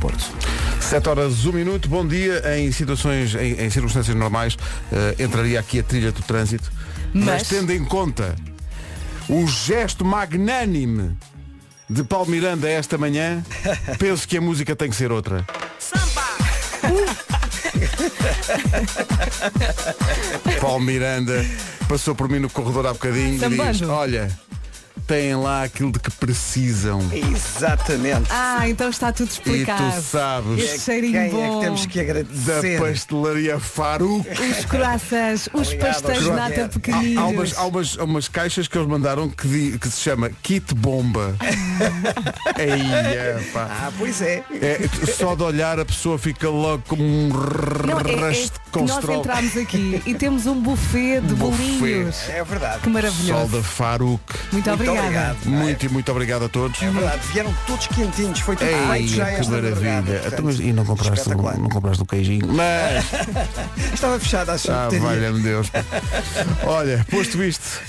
Porto. 7 horas, 1 minuto, bom dia. Em situações, em, em circunstâncias normais, eh, entraria aqui a trilha do trânsito. Mas... Mas- tendo em conta o gesto magnânime de Paulo Miranda esta manhã, penso que a música tem que ser outra. Paulo Miranda passou por mim no corredor há bocadinho e diz, Sambando. olha, têm lá aquilo de que precisam. Exatamente. Ah, então está tudo E explicado. tu sabes Este cheirinho Quem é bom. que temos que da agradecer? pastelaria Faruque. Os croissants, os Obrigado, pastéis de nata Há- Há, pequeninos. há umas, há, umas, há umas caixas que eles mandaram que, di- que se chama Kit Bomba. Ei, pá. Ah, pois é. É, só de olhar a pessoa fica logo como um Não, é, é nós entramos aqui e temos um buffet de Buffet. bolinhos. É verdade. Que Sol maravilhoso. da Faruque. Muito, Muito obrigada. obrigado. Muito e muito obrigado a todos. É verdade. Vieram todos quentinhos. Foi tudo Ei, feito já que esta maravilha. Então, portanto, e não compraste, um, espetacular. não compraste um queijinho. Mas, Estava fechada a ah, valha-me Deus. Olha, posto isto,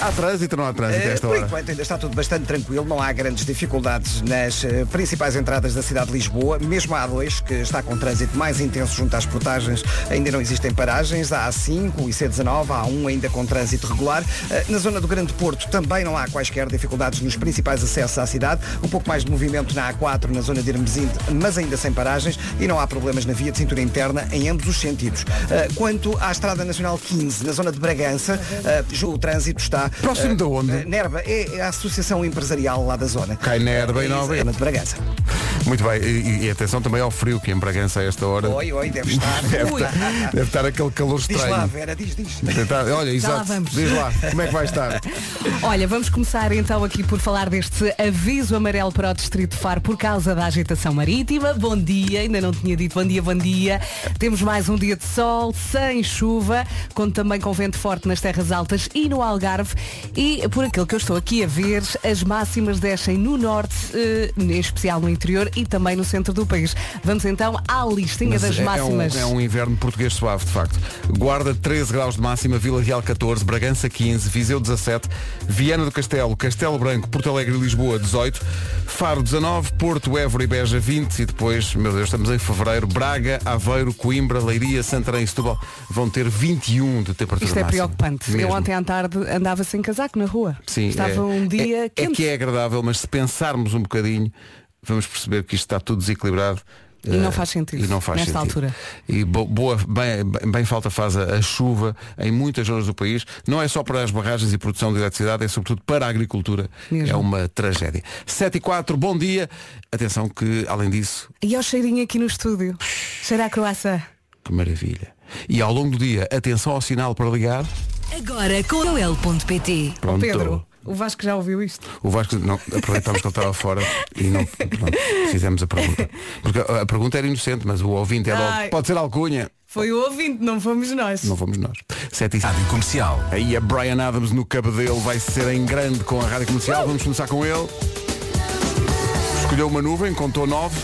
há trânsito ou não há trânsito Eh, esta por hora? enquanto ainda está tudo bastante tranquilo, não há grandes dificuldades nas eh, principais entradas da cidade de Lisboa, mesmo a A2, que está com trânsito mais intenso junto às portagens, ainda não existem paragens, a A5 e C19, a A1 ainda com trânsito regular. Eh, na zona do Grande Porto também não há quaisquer dificuldades nos principais acessos à cidade, um pouco mais de movimento na A4 na zona de Hermesinde, mas ainda sem paragens e não há problemas na via de cintura interna em ambos os sentidos. Quanto à Estrada Nacional 15, na zona de Bragança, o trânsito está Próximo eh, de onde? eh, Nerva é a associação empresarial lá da zona. Cai Nerva e É, Nova. zona de Bragança. Muito bem, e, e atenção também ao frio que em Bragança a esta hora. Oi, oi, deve estar. Deve estar, deve estar aquele calor Diz lá, estranho. Vera, diz, diz. Tentar- olha, Já lá exato. vamos. Diz lá, como é que vai estar? Olha, vamos começar então aqui por falar deste aviso amarelo para o Distrito de Faro por causa da agitação marítima. Bom dia, ainda não tinha dito bom dia, bom dia. Temos mais um dia de sol, sem chuva, conto também com vento forte nas terras altas e no Algarve. E por aquilo que eu estou aqui a ver, as máximas descem no norte, eh, em especial no interior e também no centro do país. Vamos então à listinha Mas das é- máximas. É um, é um inverno português suave, de facto. Guarda 13 graus de máxima, Vila Real 14, Bragança 15, Viseu 17, Viana do Castelo, Castelo Branco, Porto Alegre e Lisboa 18, Faro 19, Porto, Évora e Beja 20 e depois, meu Deus, estamos em fevereiro, Braga, Aveiro, Coimbra, Leiria, Santarém e Setúbal vão ter 21 de temperatura Isto é máxima. preocupante. Eu Mesmo. ontem à tarde andava sem casaco na rua. Sim, Estava é, um dia é, é quente. que é agradável, mas se pensarmos um bocadinho, vamos perceber que isto está tudo desequilibrado. E não eh, faz sentido, E não faz nesta sentido. altura. E bo- boa, bem, bem- falta faz a, a chuva em muitas zonas do país. Não é só para as barragens e produção de eletricidade, é sobretudo para a agricultura. Mesmo. É uma tragédia. 7 e 4, bom dia. Atenção que, além disso, E ao cheirinho aqui no estúdio. Cheira a croácia. que maravilha. E ao longo do dia, atenção ao sinal para ligar. Agora com o L.pt. Pronto. Pedro, o Vasco já ouviu isto? O Vasco, não, aproveitámos que ele estava fora e não pronto, fizemos a pergunta. Porque a, a pergunta era inocente, mas o ouvinte é logo. Ai. Pode ser alcunha. Foi o ouvinte, não fomos nós. Não fomos nós. 7 e Rádio Comercial. Aí a Brian Adams no cabedelo vai ser em grande com a rádio comercial. Vamos começar com ele. Escolheu uma nuvem, contou 9,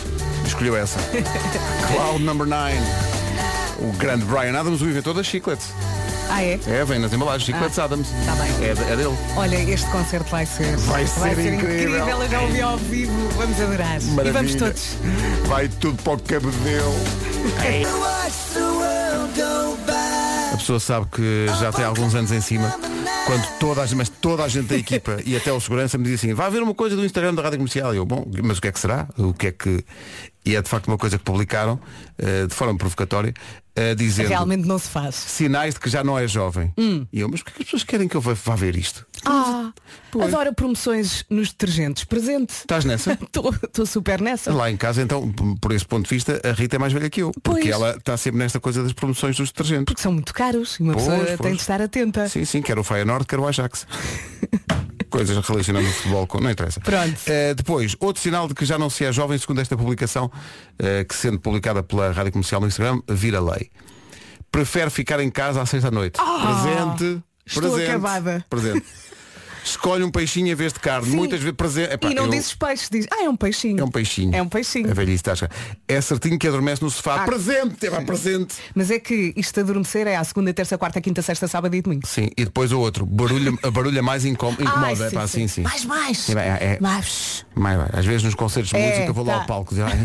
escolheu essa. Cloud number 9. O grande Brian Adams, o inventor das chicletes. Ah, é? É, vem nas embalagens, chicletes Adams. tá bem. É, é dele. Olha, este concerto vai ser. Vai ser incrível. Eu já ouvi ao vivo. Vamos adorar. E vamos Maravilha. todos. Vai tudo para o cabedelo. A pessoa sabe que já tem alguns anos em cima. Quando toda a gente, mas toda a gente da equipa e até o segurança me diz assim, vai haver uma coisa do Instagram da Rádio Comercial. E eu, bom, mas o que é que será? O que é que. E é de facto uma coisa que publicaram, eh, de forma provocatória, eh, dizendo Realmente não se faz. sinais de que já não é jovem. E eu, mas porquê que as pessoas querem que eu vá, vá ver isto? Ah, adoro promoções nos detergentes. Presente. Estás nessa? Estou super nessa. Lá em casa, então, por esse ponto de vista, a Rita é mais velha que eu. Porque Pois. ela está sempre nesta coisa das promoções dos detergentes. Porque são muito caros e uma Pois, pessoa pois. tem de estar atenta. Sim, sim, quer o Feyenoord, quer o Ajax. Coisas relacionadas com futebol, com- não interessa. Pronto. Eh, depois, outro sinal de que já não se é jovem, segundo esta publicação, eh, que sendo publicada pela Rádio Comercial no Instagram, vira lei. Prefere ficar em casa à sexta-noite. presente. Ah! Estou presente, acabada. Presente. Escolhe um peixinho em vez de carne. Sim. Muitas vezes presente. Epá, e não eu- dizes peixe, diz, ah, é um peixinho. É um peixinho. É um peixinho. A velhice está. É certinho que adormece no sofá. Ah. Presente, é pá, presente. Mas é que isto adormecer é à segunda, terça, quarta, quinta, sexta, sábado e domingo. Sim, e depois o outro. Barulha, a barulha mais incom- incomoda. é pá, sim, sim. Mais, mais. Sim, é- é- Mais. Mais vai. Às vezes nos concertos de É, música eu vou lá tá. ao palco "Ai,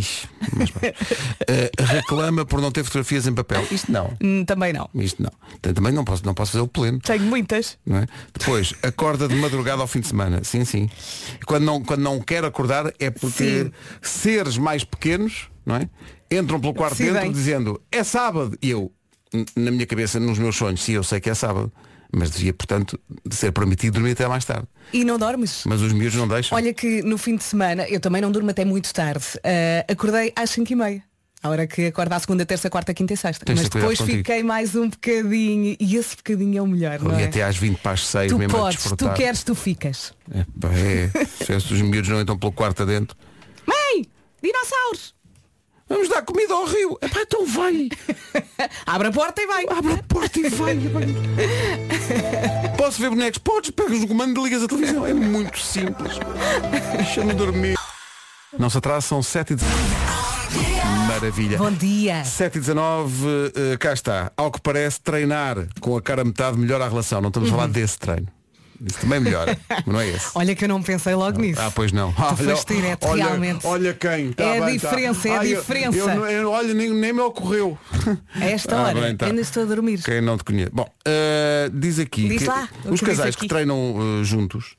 mas vai." Eh, reclama por não ter fotografias em papel. Isto não. Hum, também não. Isto não. Também não posso, não posso fazer o pleno. Tenho muitas. Não é? Depois, acorda de madrugada ao fim de semana. Sim, sim. Quando não, quando não quer acordar é porque Sim. seres mais pequenos, não é? Entram pelo quarto Sim, dentro bem. dizendo é sábado. E eu, na minha cabeça, nos meus sonhos, sim, eu sei que é sábado. Mas devia, portanto, de ser permitido dormir até mais tarde. E não dormes? Mas os miúdos não deixam. Olha que no fim de semana, eu também não durmo até muito tarde. Ah, acordei às 5 e meia. A hora que acorda à segunda, terça, quarta, quinta e sexta. Tens Mas depois contigo. fiquei mais um bocadinho. E esse bocadinho é o melhor, e é? até às 20 para as 6 Tu mesmo podes, tu queres, tu ficas. É, pá, é. Se os miúdos não entram pelo quarto adentro. Mãe! Dinossauros! Vamos dar comida ao rio. Epá, então vai. Abre a porta e vai. Abre a porta e vai. Posso ver bonecos? Podes, pegas o comando e ligas a televisão. É muito simples. Deixa-me dormir. Não se atrasa, são 7 e 19. Maravilha. Bom dia. 7 e 19, eh, cá está. Ao que parece, treinar com a cara a metade melhora a relação. Não estamos a Uhum. falar desse treino. Isso também melhora, mas não é esse. Olha que eu não pensei logo nisso. Ah, pois não. Tu foste direto, olha, realmente. Olha quem. Tá É a bem, tá. diferença, é a Ai, eu- diferença. Eu, não- eu- olha, nem, nem me ocorreu. A esta Ah, hora, bem, tá. ainda estou a dormir. Quem não te conhece. Bom, eh, diz aqui Diz que lá, o os que casais que treinam eh, juntos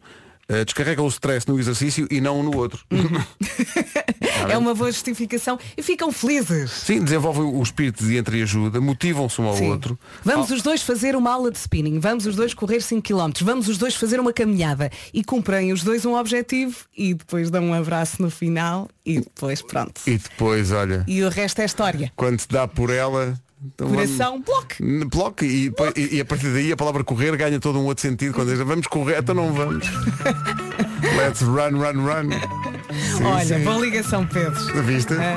eh, descarregam o stress no exercício e não um no outro. É uma boa justificação e ficam felizes. Sim, desenvolvem o espírito de entreajuda, motivam-se um ao Sim. outro. Vamos os dois fazer uma aula de spinning, vamos os dois correr 5 km, vamos os dois fazer uma caminhada e cumprem os dois um objetivo e depois dão um abraço no final e depois pronto. E depois, olha, E o resto é história. quando se dá por ela. Então Coração, bloco. vamos- Bloco e, depois- e- e a partir daí a palavra correr ganha todo um outro sentido quando diz vamos correr, então não vamos. Let's run, run, run. Sim, Olha, sim. boa ligação, Pedro. Viste? É.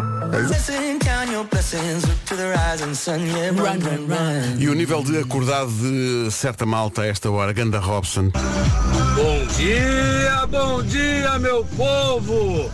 Run. E o nível de acordado de certa malta a esta hora, Ganda Robson. Bom dia, bom dia, meu povo!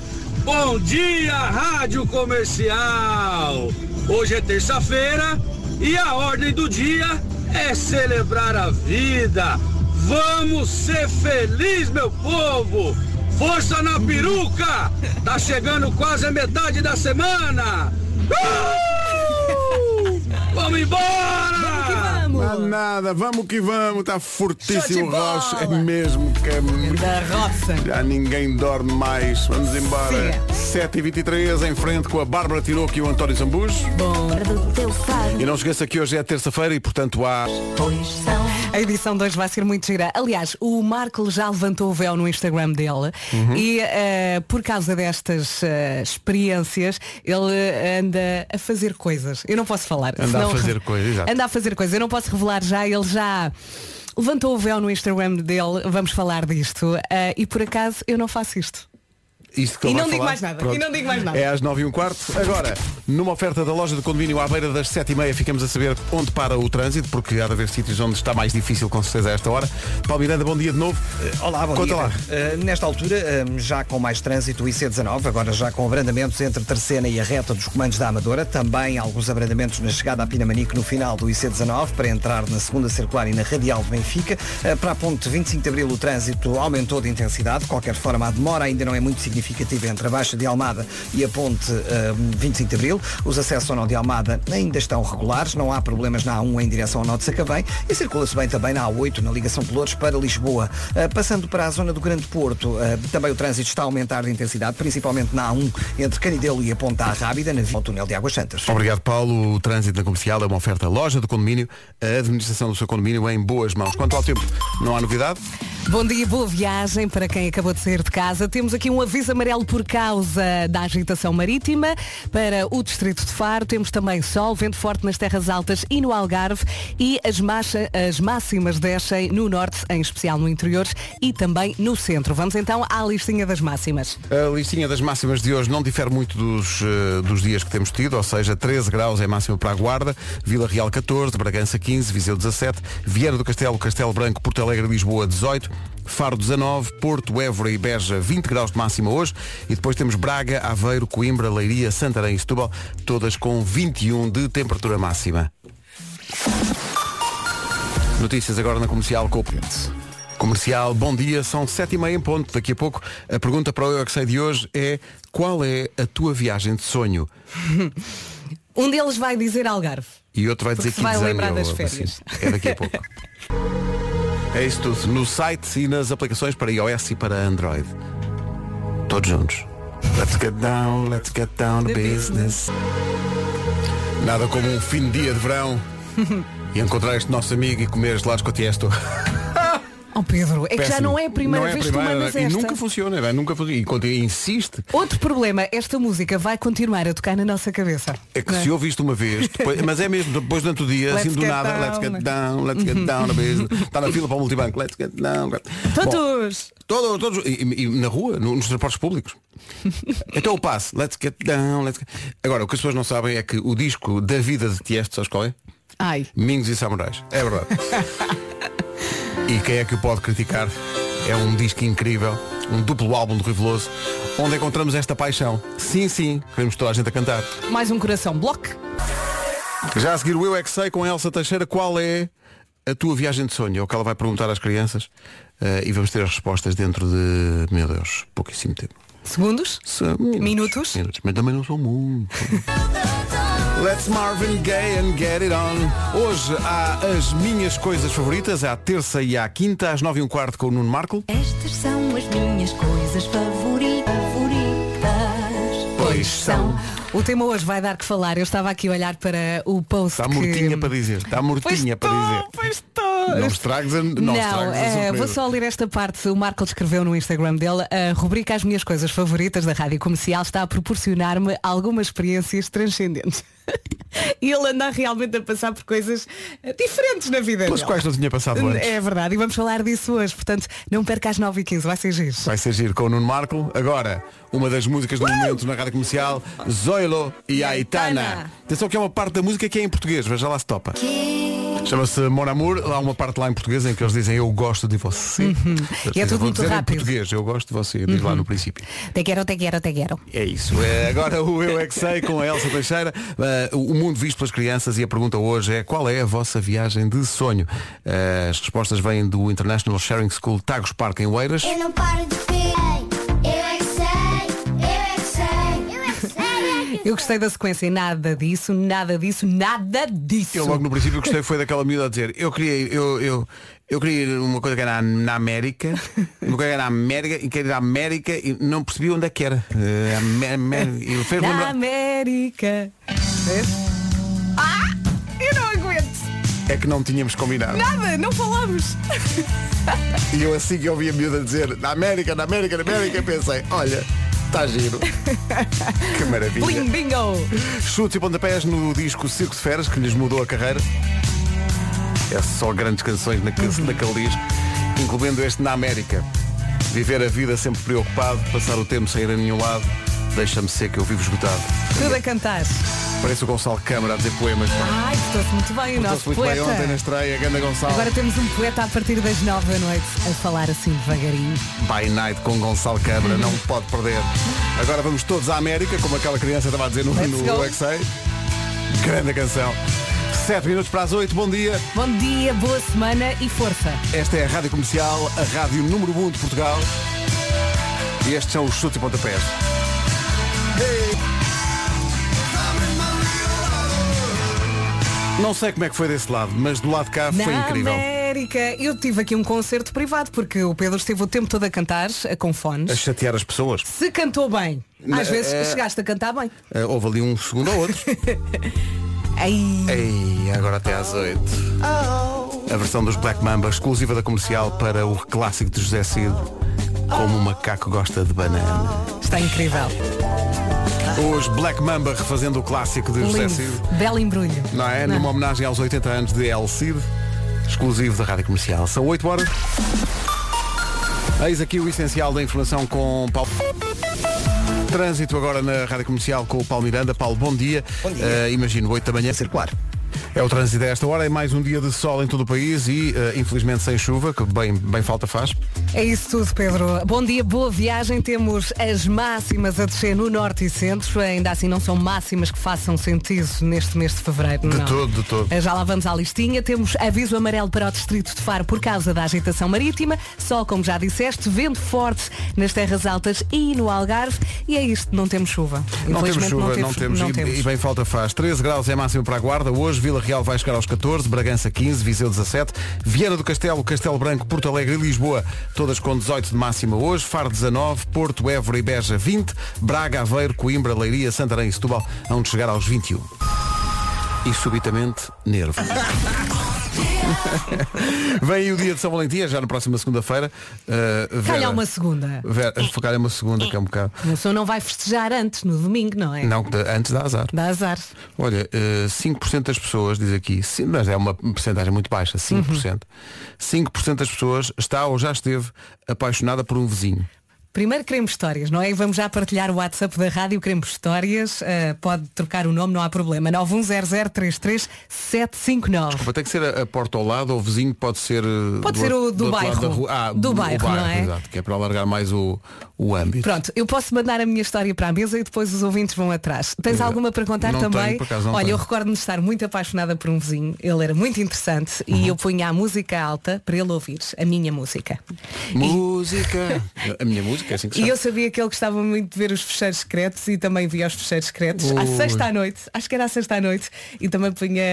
Bom dia, Rádio Comercial! Hoje é terça-feira e a ordem do dia é celebrar a vida. Vamos ser felizes, meu povo! Força na peruca! Tá chegando quase a metade da semana! Uh! Vamos embora! Não há nada, vamos que vamos, está fortíssimo o Roche, é mesmo que é Da roça. Já ninguém dorme mais. Vamos embora. Siga. 7h23 em frente com a Bárbara Tinoco e o António Zambujo. Bom, E não esqueça que hoje é terça-feira e portanto há. a edição 2 vai ser muito gira. Aliás, o Marco já levantou o véu no Instagram dele Uhum. e eh, por causa destas eh, experiências ele eh, anda a fazer coisas. Eu não posso falar. Anda a senão- fazer coisas, exato. Anda a fazer coisas. Eu não posso revelar já. Ele já levantou o véu no Instagram dele. Vamos falar disto. Eh, e por acaso eu não faço isto. Isto que E não digo falar. mais nada, Pronto. e não digo mais nada. É às 9 e um quarto. Agora, numa oferta da loja de condomínio à beira das 7 e meia, ficamos a saber onde para o trânsito, porque há de haver sítios onde está mais difícil, com certeza, a esta hora. Paulo Miranda, bom dia de novo. Olá, bom Conta dia. lá. Uh, nesta altura, um, já com mais trânsito, o IC19, agora já com abrandamentos entre Terceira e a reta dos comandos da Amadora, também alguns abrandamentos na chegada a Pinamanique no final do IC19, para entrar na segunda circular e na radial de Benfica. Uh, para a ponte 25 de Abril, o trânsito aumentou de intensidade. De qualquer forma, a demora ainda não é muito significativa entre a Baixa de Almada e a ponte uh, 25 de Abril. Os acessos ao nó de Almada ainda estão regulares, não há problemas na A1 em direção ao nó de Sacavém e circula-se bem também na A8, na ligação Pelouros para Lisboa. Uh, passando para a zona do Grande Porto, uh, também o trânsito está a aumentar de intensidade, principalmente na A1 entre Canidelo e a Ponta Rábida, na via ao túnel de Águas Santas. Obrigado, Paulo. O trânsito na comercial é uma oferta loja do condomínio, a administração do seu condomínio em boas mãos. Quanto ao tempo, não há novidade? Bom dia, boa viagem para quem acabou de sair de casa. Temos aqui um aviso amarelo por causa da agitação marítima para o distrito de Faro. Temos também sol, vento forte nas terras altas e no Algarve e as, macha- as máximas descem no norte, em especial no interior e também no centro. Vamos então à listinha das máximas. A listinha das máximas de hoje não difere muito dos, eh, dos dias que temos tido, ou seja, 13 graus é máxima para a Guarda, Vila Real 14, Bragança 15, Viseu 17, Vieira do Castelo, Castelo Branco, Porto Alegre Lisboa 18, Faro 19, Porto, Évora e Beja 20 graus de máxima hoje e depois temos Braga, Aveiro, Coimbra, Leiria, Santarém e Setúbal, todas com 21 de temperatura máxima. Notícias agora na comercial com o Comercial, bom dia, são sete e meia em ponto. Daqui a pouco a pergunta para o Eu é que de hoje é qual é a tua viagem de sonho? Um deles vai dizer Algarve. E outro vai dizer se vai lembrar das férias. assim. É daqui a pouco. é isso tudo. No site e nas aplicações para iOS e para Android. Todos juntos. Let's get down, let's get down to business. Nada como um fim de dia de verão e encontrar este nosso amigo e comer gelados com a tiesto. Oh Pedro, é que já não é a primeira Não é vez primeira, que tu mandas E esta. nunca funciona, vai, nunca funciona. E insiste. Outro problema, esta música vai continuar a tocar na nossa cabeça. É que Não se ouve isto uma vez, depois- mas é mesmo, depois durante o dia, Let's assim do nada, down. let's get down, let's get down, a business. está na fila para o multibanco, let's get down. Bom, Todos! Todos, todos e, e- e na rua, no- nos transportes públicos. então o passo, let's get down, let's get... Agora, o que as pessoas não sabem é que o disco da vida de Tiesto, sabes qual é? Ai, Mingos e Samurais. É verdade. e quem é que o pode criticar? É um disco incrível, um duplo álbum do Rui Veloso, onde encontramos esta paixão. Sim, sim, queremos toda a gente a cantar. mais um coração bloco. Já a seguir o Eu é que sei com a Elsa Teixeira qual é a tua viagem de sonho? É o que ela vai perguntar às crianças eh, e vamos ter as respostas dentro de, meu Deus, pouquíssimo tempo. Segundos? São Minutos? minutos, mas também não são muito. Let's Marvin Gaye and get it on. Hoje há as minhas coisas favoritas, à terça e à quinta, às nove e um quarto com o Nuno Marco. Estas são as minhas coisas favori- favoritas. Pois são. O tema hoje vai dar que falar. Eu estava aqui a olhar para o post Está que... mortinha para dizer, está Pois mortinha para dizer. pois estou. Não estragues a, não Não, estragues a eh, vou só ler esta parte. O Marco escreveu no Instagram dele a rubrica As Minhas Coisas Favoritas da Rádio Comercial está a proporcionar-me algumas experiências transcendentes. e ele anda realmente a passar por coisas eh, diferentes na vida Pelas quais não tinha passado antes. É verdade, e vamos falar disso hoje. Portanto, não perca às 9h15, vai ser giro. Vai ser giro com o Nuno Marco. Agora, uma das músicas do momento na rádio comercial, Zoilo e Aitana. Aitana. Atenção que é uma parte da música que é em português, veja lá se topa. Chama-se Mon Amour, há uma parte lá em português em que eles dizem eu gosto de você. Eles E é tudo vou muito dizer rápido. em português, eu gosto de você, diz lá no princípio. Te quero, te quero, te quero. É isso. É, agora o Eu É Que Sei com a Elsa Teixeira. Eh, o mundo visto pelas crianças e a pergunta hoje é qual é a vossa viagem de sonho? Eh, as respostas vêm do International Sharing School Tagus Park em Oeiras. Eu não paro de ver. Eu gostei da sequência. Nada disso, nada disso, nada disso. Eu logo no princípio gostei foi daquela miúda a dizer eu queria eu, eu, eu queria ir uma coisa que era na, na América uma coisa que era na América e queria ir à América e não percebi onde é que era e fez Na lembrar América. Vês? Ah! Eu não aguento. é que não tínhamos combinado Nada, não falamos. e eu assim que ouvi a miúda dizer na América, na América, na América pensei, olha está giro. Que maravilha. Bling bingo. Chutes e pontapés no disco Circo de Feras que lhes mudou a carreira. É só grandes canções naquele, naquele disco incluindo este na América. Viver a vida sempre preocupado passar o tempo sem ir a nenhum lado deixa-me ser que eu vivo esgotado Tudo a cantar. parece o Gonçalo Câmara a dizer poemas Ai, estou-se muito bem o nosso muito bem poeta. ontem na estreia Ganda Gonçalo Agora temos um poeta a partir das nove da noite a falar assim devagarinho. By Night com Gonçalo Câmara não pode perder agora vamos todos à América como aquela criança estava a dizer no, Let's no Sei. grande canção 7 minutos para as 8 bom dia Bom dia, boa semana e força. Esta é a Rádio Comercial, a rádio número 1 de Portugal. E estes são os chutes e pontapés. Não sei como é que foi desse lado, mas do lado de cá foi Na incrível. América. Eu tive aqui um concerto privado porque o Pedro esteve o tempo todo a cantar eh, com A fones. chatear as pessoas. Se cantou bem. Na- Às vezes eh, chegaste a cantar bem. Ah, houve ali um segundo ou outro. Ai, Ei, agora até às 8. A versão dos Black Mamba, exclusiva da comercial para o clássico de José Cid. Como o macaco gosta de banana. está incrível. Os Black Mamba refazendo o clássico de José Cid. Belo embrulho. Não é? Numa homenagem aos 80 anos de El Cid, exclusivo da Rádio Comercial. São 8 horas. Eis aqui o essencial da informação com Paulo. Trânsito agora na Rádio Comercial com o Paulo Miranda. Paulo, bom dia. Bom dia. Eh, imagino, 8 da manhã. circular. É o trânsito a esta hora, é mais um dia de sol em todo o país e eh, infelizmente sem chuva, que bem, bem falta faz. É isso tudo, Pedro. Bom dia, boa viagem. Temos as máximas a descer no norte e centro. Ainda assim não são máximas que façam sentido neste mês de fevereiro. De não. todo, de todo. Já lá vamos à listinha. Temos aviso amarelo para o distrito de Faro por causa da agitação marítima. Sol, como já disseste, vento forte nas terras altas e no Algarve. E é isto, não temos chuva. Não temos chuva, não temos, não e, temos. e bem falta faz. 13 graus é máximo para a Guarda. Hoje Vila Real vai chegar aos 14, Bragança 15, Viseu 17, Viana do Castelo, Castelo Branco, Porto Alegre e Lisboa, todas com 18 de máxima hoje, Faro 19, Porto, Évora e Beja 20, Braga, Aveiro, Coimbra, Leiria, Santarém e Setúbal, onde chegar aos 21. E subitamente, nervo. Vem aí o dia de São Valentim, é já na próxima segunda-feira. Uh, Calhar uma segunda. Vera, calhar uma segunda, que é um bocado. A pessoa não vai festejar antes, no domingo, não é? Não, antes da azar. Dá azar. Olha, eh, 5% das pessoas, diz aqui, mas é uma porcentagem muito baixa, 5%. 5% das pessoas está ou já esteve apaixonada por um vizinho. Primeiro queremos histórias, não é? E vamos já partilhar o WhatsApp da rádio, queremos histórias. Uh, pode trocar o nome, não há problema. 910033759. Desculpa, tem que ser a, a porta ao lado ou o vizinho pode ser. eh, Pode ser o do lado bairro. Ah, Do o bairro, não é? Exato, que é para alargar mais o, o âmbito. Pronto, eu posso mandar a minha história para a mesa e depois os ouvintes vão atrás. Tens alguma para contar não também? tenho, por acaso não Olha, tenho. eu recordo-me de estar muito apaixonada por um vizinho. Ele era muito interessante Uhum. e eu punha a música alta para ele ouvir, a minha música. Música. A minha música é assim que E eu sabia que ele gostava muito de ver os fecheiros secretos e também via os fecheiros secretos à Ui. sexta à noite, acho que era à sexta à noite, e também punha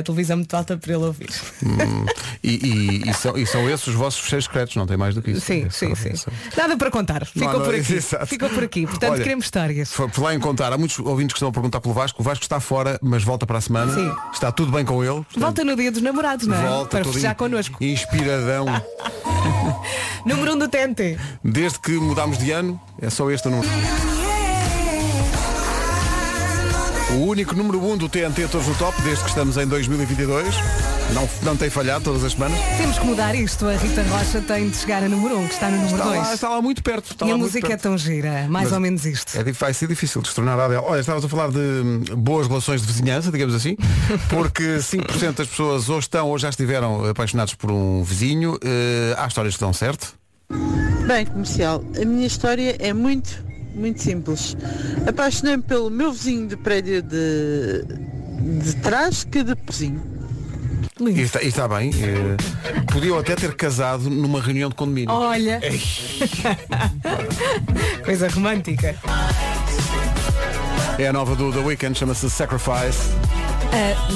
a televisão muito alta para ele ouvir. Hum, e, e- e são, e são esses os vossos fecheiros secretos, não tem mais do que isso. Sim, É sim, só- sim. só- Nada para contar. Não, Ficou por aqui. exato. Ficou por aqui. Portanto, Olha, queremos histórias. Por por lá em contar, há muitos ouvintes que estão a perguntar pelo Vasco. O Vasco está fora, mas volta para a semana. Sim. Está tudo bem com ele. Portanto, Volta no dia dos namorados, não é? Volta para festejar in- connosco. Inspiradão. Número 1 um do TNT. Desde que mudámos de ano, é só este o número. O único número 1 um do TNT todos no top, desde que estamos em 2022. Não, não tem falhado todas as semanas. Temos que mudar isto. A Rita Rocha tem de chegar a número 1, um, que está no número Está 2. lá, está lá muito perto. Está E lá a música é perto. tão gira. Mais Mas ou menos isto. É, vai ser difícil destronar a Adele. Olha, estavas a falar de hum, boas relações de vizinhança, digamos assim, porque 5% das pessoas ou estão ou já estiveram apaixonados por um vizinho. Eh, há histórias que dão certo. Bem, comercial, a minha história é muito, muito simples. Apaixonei-me pelo meu vizinho de prédio de, de trás que de vizinho. E está, e está bem. eh, podiam até ter casado numa reunião de condomínio. Olha. Coisa romântica. É a nova do The Weeknd, chama-se Sacrifice.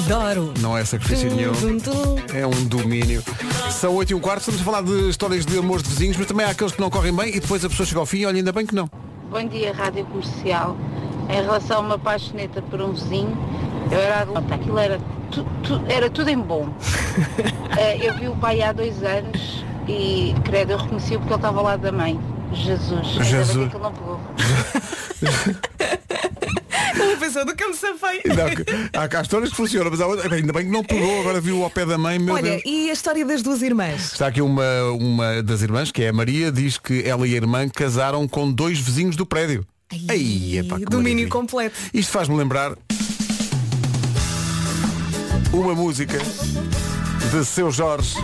Adoro. Não é sacrifício nenhum. Tum, tum, tum. É um domínio. São 8 e um quarto, estamos a falar de histórias de amores de vizinhos, mas também há aqueles que não correm bem e depois a pessoa chega ao fim e olha ainda bem que não. Bom dia, Rádio Comercial. Em relação a uma paixoneta por um vizinho, eu era adulta, aquilo era, tu, tu- era tudo em bom. Eh, eu vi o pai há dois anos e, credo, eu reconheci-o porque ele estava ao lado da mãe. Jesus. Jesus. que ele não pegou. Ele pensou, nunca me safei. Não, que- há, há histórias que funcionam, mas outras- ainda bem que não pegou, agora viu ao pé da mãe, meu Olha, Deus. e a história das duas irmãs? Está aqui uma, uma das irmãs, que é a Maria, diz que ela e a irmã casaram com dois vizinhos do prédio. Ai, epá, que Domínio maravilha. completo. Isto faz-me lembrar uma música de Seu Jorge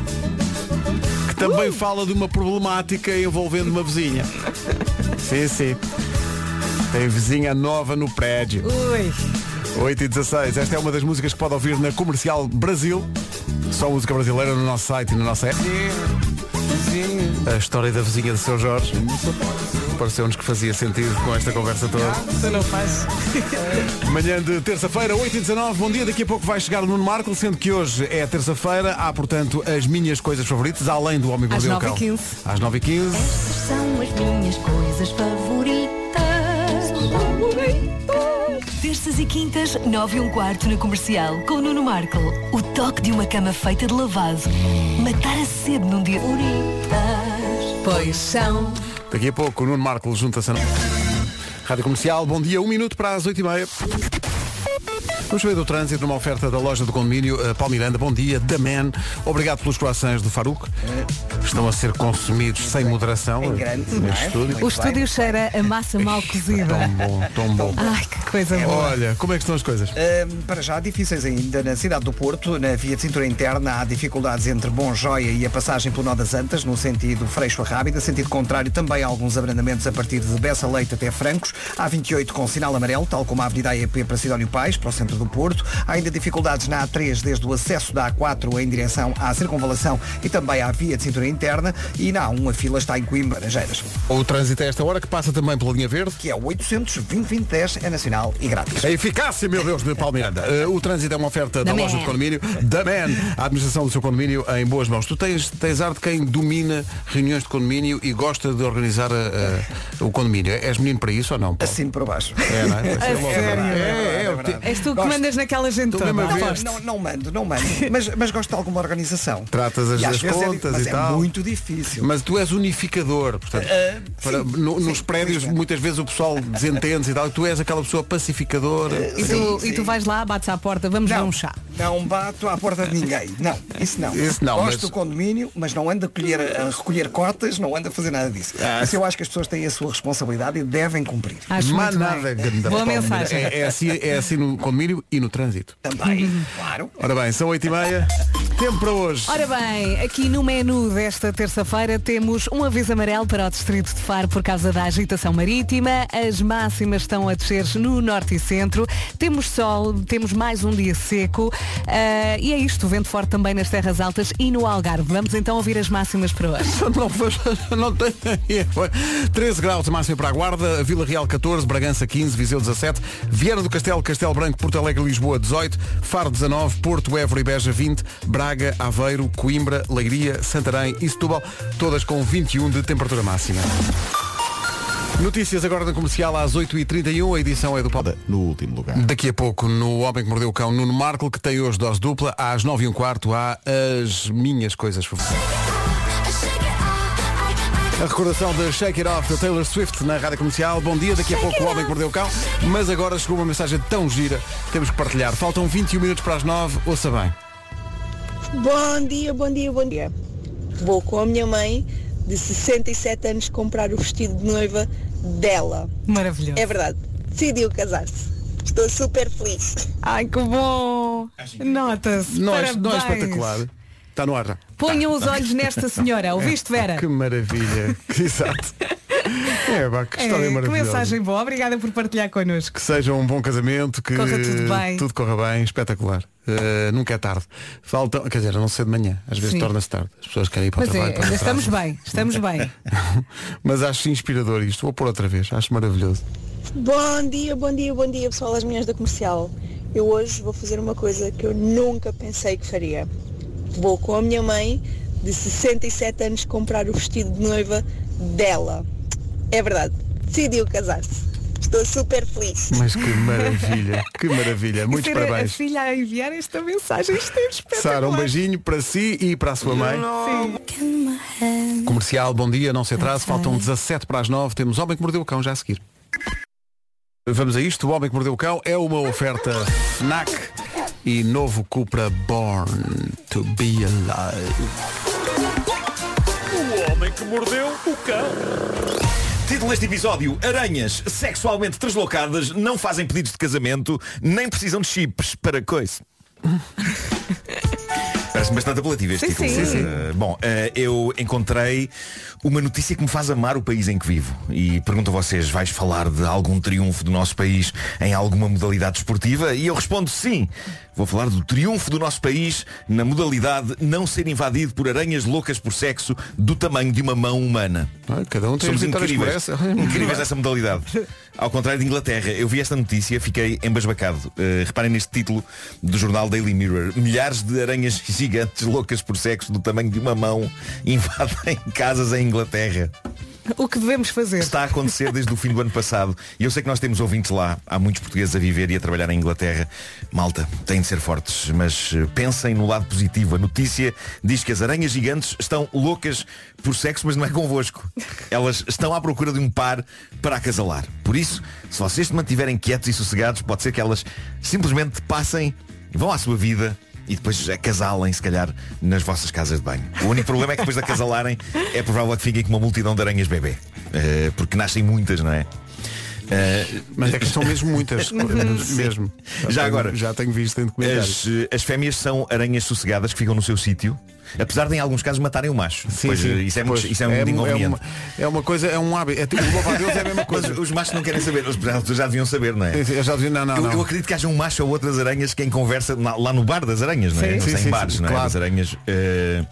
que também Uh! fala de uma problemática envolvendo uma vizinha. sim, sim. Tem vizinha nova no prédio. Ui. 8 e 16. Esta é uma das músicas que pode ouvir na Comercial Brasil. Só música brasileira no nosso site e na nossa app. A história da vizinha de Seu Jorge. Pareceu-nos que fazia sentido com esta conversa toda. Tu não faz. Manhã de terça-feira, 8 e 19 Bom dia, daqui a pouco vai chegar o Nuno Marco Sendo que hoje é terça-feira Há, portanto, as minhas coisas favoritas Além do Homem Mordeu o 9 e Cão 15. Às 9 e 15 Estas são as minhas coisas favoritas. Terças e quintas, 9 e um quarto na comercial, com o Nuno Marco. O toque de uma cama feita de lavado. Matar a sede num dia. Pois são. Daqui a pouco o Nuno Marco junta-se a... Rádio Comercial, bom dia, um minuto para as 8 e meia Vamos ver do trânsito numa oferta da loja do condomínio uh, Paulo Miranda. Bom dia, The Man. Obrigado pelos croissants do Faruque. Estão a ser consumidos sem moderação Em grande, neste é? estúdio. O estúdio cheira a massa mal cozida. Tão bom, tão bom. Ai, que coisa boa. Olha, como é que estão as coisas? Hum, para já, difíceis ainda na cidade do Porto, na via de cintura interna, há dificuldades entre Bom Joia e a passagem pelo Nó das Antas, no sentido Freixo a Rábida, sentido contrário também há alguns abrandamentos a partir de Bessa Leite até Francos, há 28 com sinal amarelo, tal como a Avenida AEP para Sidónio Pais, para o centro do Porto, há ainda dificuldades na A3 desde o acesso da A4 em direção à circunvalação e também à via de cintura interna e na A1 a fila está em Coimbra, Laranjeiras, O trânsito a esta hora que passa também pela linha verde. que é o 800 2010 é nacional e grátis. A eficácia, meu Deus, de Paulo Miranda. Uh, o trânsito é uma oferta da Da loja de condomínio, da Man, a administração do seu condomínio em boas mãos. Tu tens, tens ar de quem domina reuniões de condomínio e gosta de organizar a- o condomínio. És menino para isso ou não? Paulo? Assino por baixo. É, não é? A sério? É, é, é, o te- És tu que Gosto. Mandas naquela gente toda. Não, não mando, não mando. Mas, mas gosto de alguma organização. Tratas as- E as é contas mas e é tal. muito difícil. Mas tu és unificador, portanto, Uh, para- sim, no- nos sim, prédios felizmente. muitas vezes o pessoal desentende e tal, e tu és aquela pessoa pacificadora. E Sim, tu, e sim. tu vais lá, bates à porta, vamos dar um chá. Não bato à porta de ninguém. Não, isso não. Isso não, Gosto mas- do condomínio, mas não ando a, colher, a recolher cotas, não ando a fazer nada disso. Ah, Isso eu acho que as pessoas têm a sua responsabilidade e devem cumprir. Acho Mas muito nada, bem. ganda Boa mensagem. É, é assim, é assim no condomínio e no trânsito. Também, claro. Ora bem, são 8 e meia. Tempo para hoje. Ora bem, aqui no menu desta terça-feira temos um aviso amarelo para o distrito de Faro por causa da agitação marítima. As máximas estão a descer no norte e centro. Temos sol, temos mais um dia seco. Ah, e é isto, vento forte também nas terras altas e no Algarve. Vamos então ouvir as máximas para hoje. Não, foi- não tem. 13 graus de máxima para a Guarda, Vila Real 14, Bragança 15, Viseu 17, Viana do Castelo, Castelo Branco, Porto Alegre, Lisboa 18, Faro 19, Porto, Évora e Beja 20, Braga, Aveiro, Coimbra, Leiria, Santarém e Setúbal, todas com 21 de temperatura máxima. Notícias agora na comercial às 8h31, a edição é do Paulo. No último lugar. Daqui a pouco, no Homem que Mordeu o Cão, Nuno Marco, que tem hoje dose dupla, às 9 h um quarto há as minhas coisas favoritas. A recordação de Shake It Off da Taylor Swift na rádio comercial. Bom dia, daqui a pouco o Homem que Mordeu o Cão. Mas agora chegou uma mensagem tão gira, temos que partilhar. Faltam 21 minutos para as 9, ouça bem. Bom dia, bom dia, bom dia. Vou com a minha mãe de 67 anos comprar o vestido de noiva dela. Maravilhoso. É verdade, decidiu casar-se. Estou super feliz. Ai, que bom! Nota-se. Não é, não é espetacular. Está no ar já. Ponham os olhos nesta senhora. Ouviste, Vera? Que maravilha. Exato. É, pá, que história É, que maravilhosa. mensagem boa. Obrigada por partilhar connosco. Que seja um bom casamento, que Corra tudo bem. tudo corra bem, espetacular. Uh, nunca é tarde. Falta, quer dizer, a não ser de manhã, às vezes torna-se tarde. As pessoas querem ir para o Mas é, trabalho. para o estamos bem, estamos bem. Mas acho inspirador isto. Vou pôr outra vez, acho maravilhoso. Bom dia, bom dia, bom dia pessoal das minhas da comercial. Eu hoje vou fazer uma coisa que eu nunca pensei que faria. Vou com a minha mãe de 67 anos comprar o vestido de noiva dela. É verdade, decidiu casar-se. Estou super feliz. Mas que maravilha, que maravilha. Muitos parabéns. A filha a enviar esta mensagem, isto é. Sara, um beijinho para si e para a sua mãe. Comercial, bom dia, não se atrase. Faltam 17 para as 9. Temos Homem que Mordeu o Cão já a seguir. Vamos a isto. O Homem que Mordeu o Cão é uma oferta FNAC e novo Cupra Born to be Alive. O homem que mordeu o cão. Título deste episódio: Aranhas sexualmente translocadas não fazem pedidos de casamento, nem precisam de chips para coisa. Parece bastante apelativo este Sim, título. sim. Sim, sim. Uh, bom, uh, eu encontrei uma notícia que me faz amar o país em que vivo. E pergunto a vocês, vais falar de algum triunfo do nosso país em alguma modalidade esportiva? E eu respondo sim. Vou falar do triunfo do nosso país na modalidade não ser invadido por aranhas loucas por sexo do tamanho de uma mão humana. Ah, Cada um tem Somos incríveis, essa. incríveis nessa modalidade. Ao contrário de Inglaterra, eu vi esta notícia, fiquei embasbacado. Uh, reparem neste título do jornal Daily Mirror. Milhares de aranhas gigantes loucas por sexo do tamanho de uma mão invadem casas em Inglaterra. O que devemos fazer? Está a acontecer desde o fim do ano passado. E eu sei que nós temos ouvintes lá. Há muitos portugueses a viver e a trabalhar em Inglaterra. Malta, têm de ser fortes. Mas eh, pensem no lado positivo. A notícia diz que as aranhas gigantes estão loucas por sexo, mas não é convosco. Elas estão à procura de um par para acasalar. Por isso, se vocês se mantiverem quietos e sossegados, pode ser que elas simplesmente passem, vão à sua vida e depois acasalem, se calhar, nas vossas casas de banho. O único problema é que depois de acasalarem é provável que fiquem com uma multidão de aranhas bebê. Eh, porque nascem muitas, não é? Eh, Mas é que são mesmo muitas. mesmo. Já tenho- agora. Já tenho visto em documentários. As, eh, as fêmeas são aranhas sossegadas que ficam no seu sítio, apesar de em alguns casos matarem o macho. Pois, eh, Isso é, muito, Pois, isso é muito é, inconveniente. uma, é uma coisa, é um hábito. É, tipo, o louvo a Deus é a mesma Mas coisa. os machos não querem saber, eles já, já deviam saber, não é? Eu já dizia, não, não, eu, não. eu acredito que haja um macho ou outras aranhas que em conversa na- lá no bar das aranhas, não é? Sim. Não Sim, sei, sim, em bares, sim, não é? claro. Das aranhas, eh,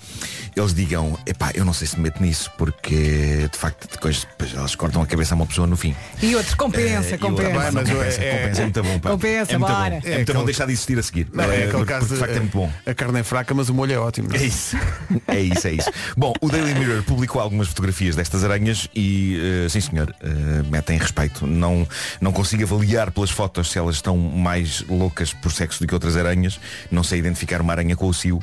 eles digam, epá, eu não sei se me meto nisso, porque de facto depois, depois elas cortam a cabeça a uma pessoa no fim. E outros, compensa, Eh, e compensa. outra- não, compensa, compensa, é muito bom. pá. Compensa, é muito bora. bom. É, É muito bom aquele- deixar de existir a seguir. Não, é Eh, aquele porque, caso de facto é muito bom. A carne é fraca, mas o molho é ótimo. É isso. É isso, é isso. Bom, o Daily Mirror publicou algumas fotografias destas aranhas e, eh, sim senhor, eh, metem respeito. Não, não consigo avaliar pelas fotos se elas estão mais loucas por sexo do que outras aranhas. Não sei identificar uma aranha com o cio.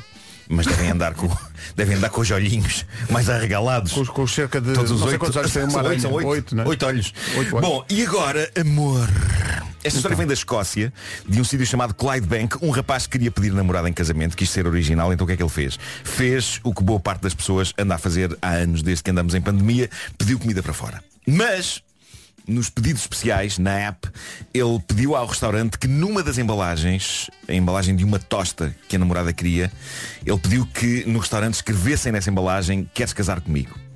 Mas devem andar com, devem andar com os olhinhos mais arregalados. Com, com cerca de. Todos os não oito. quantos olhos tem uma São aranha. oito, são oito. Oito, não é? Oito olhos. Oito olhos. Bom, e agora, amor. Esta história vem da Escócia, de um sítio chamado Clydebank. Um rapaz que queria pedir namorada em casamento, quis ser original, então o que é que ele fez? Fez o que boa parte das pessoas anda a fazer há anos, desde que andamos em pandemia, pediu comida para fora. Mas, nos pedidos especiais, na app, ele pediu ao restaurante que numa das embalagens, a embalagem de uma tosta que a namorada queria, ele pediu que no restaurante escrevessem nessa embalagem queres casar comigo.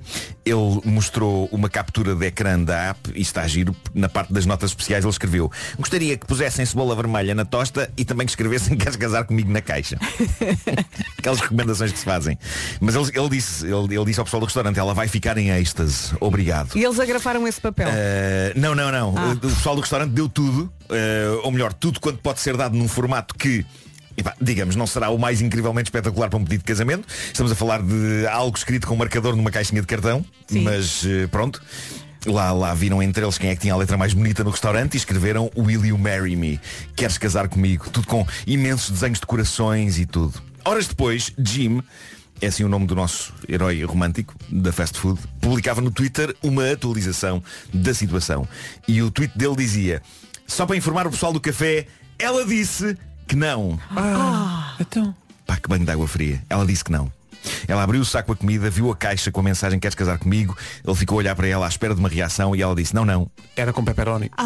Ele mostrou uma captura de ecrã da app e está a giro. Na parte das notas especiais ele escreveu Gostaria que pusessem cebola vermelha na tosta e também que escrevessem queres casar comigo na caixa. Aquelas recomendações que se fazem. Mas ele, ele disse, ele, ele disse ao pessoal do restaurante, ela vai ficar em êxtase. Obrigado. E eles agrafaram esse papel. Uh, não, não, não. Ah. O pessoal do restaurante deu tudo, uh, ou melhor, tudo quanto pode ser dado num formato que digamos, não será o mais incrivelmente espetacular para um pedido de casamento. Estamos a falar de algo escrito com um marcador numa caixinha de cartão, mas uh, pronto. Lá, lá viram entre eles quem é que tinha a letra mais bonita no restaurante e escreveram Will you marry me? Queres casar comigo? Tudo com imensos desenhos de corações e tudo. Horas depois, Jim, é assim o nome do nosso herói romântico da fast food, publicava no Twitter uma atualização da situação. E o tweet dele dizia, só para informar o pessoal do café, ela disse que não. Ah, então. Pá, que banho de água fria. Ela disse que não. Ela abriu o saco com a comida, viu a caixa com a mensagem queres casar comigo, ele ficou a olhar para ela à espera de uma reação e ela disse, não, não. Era com pepperoni.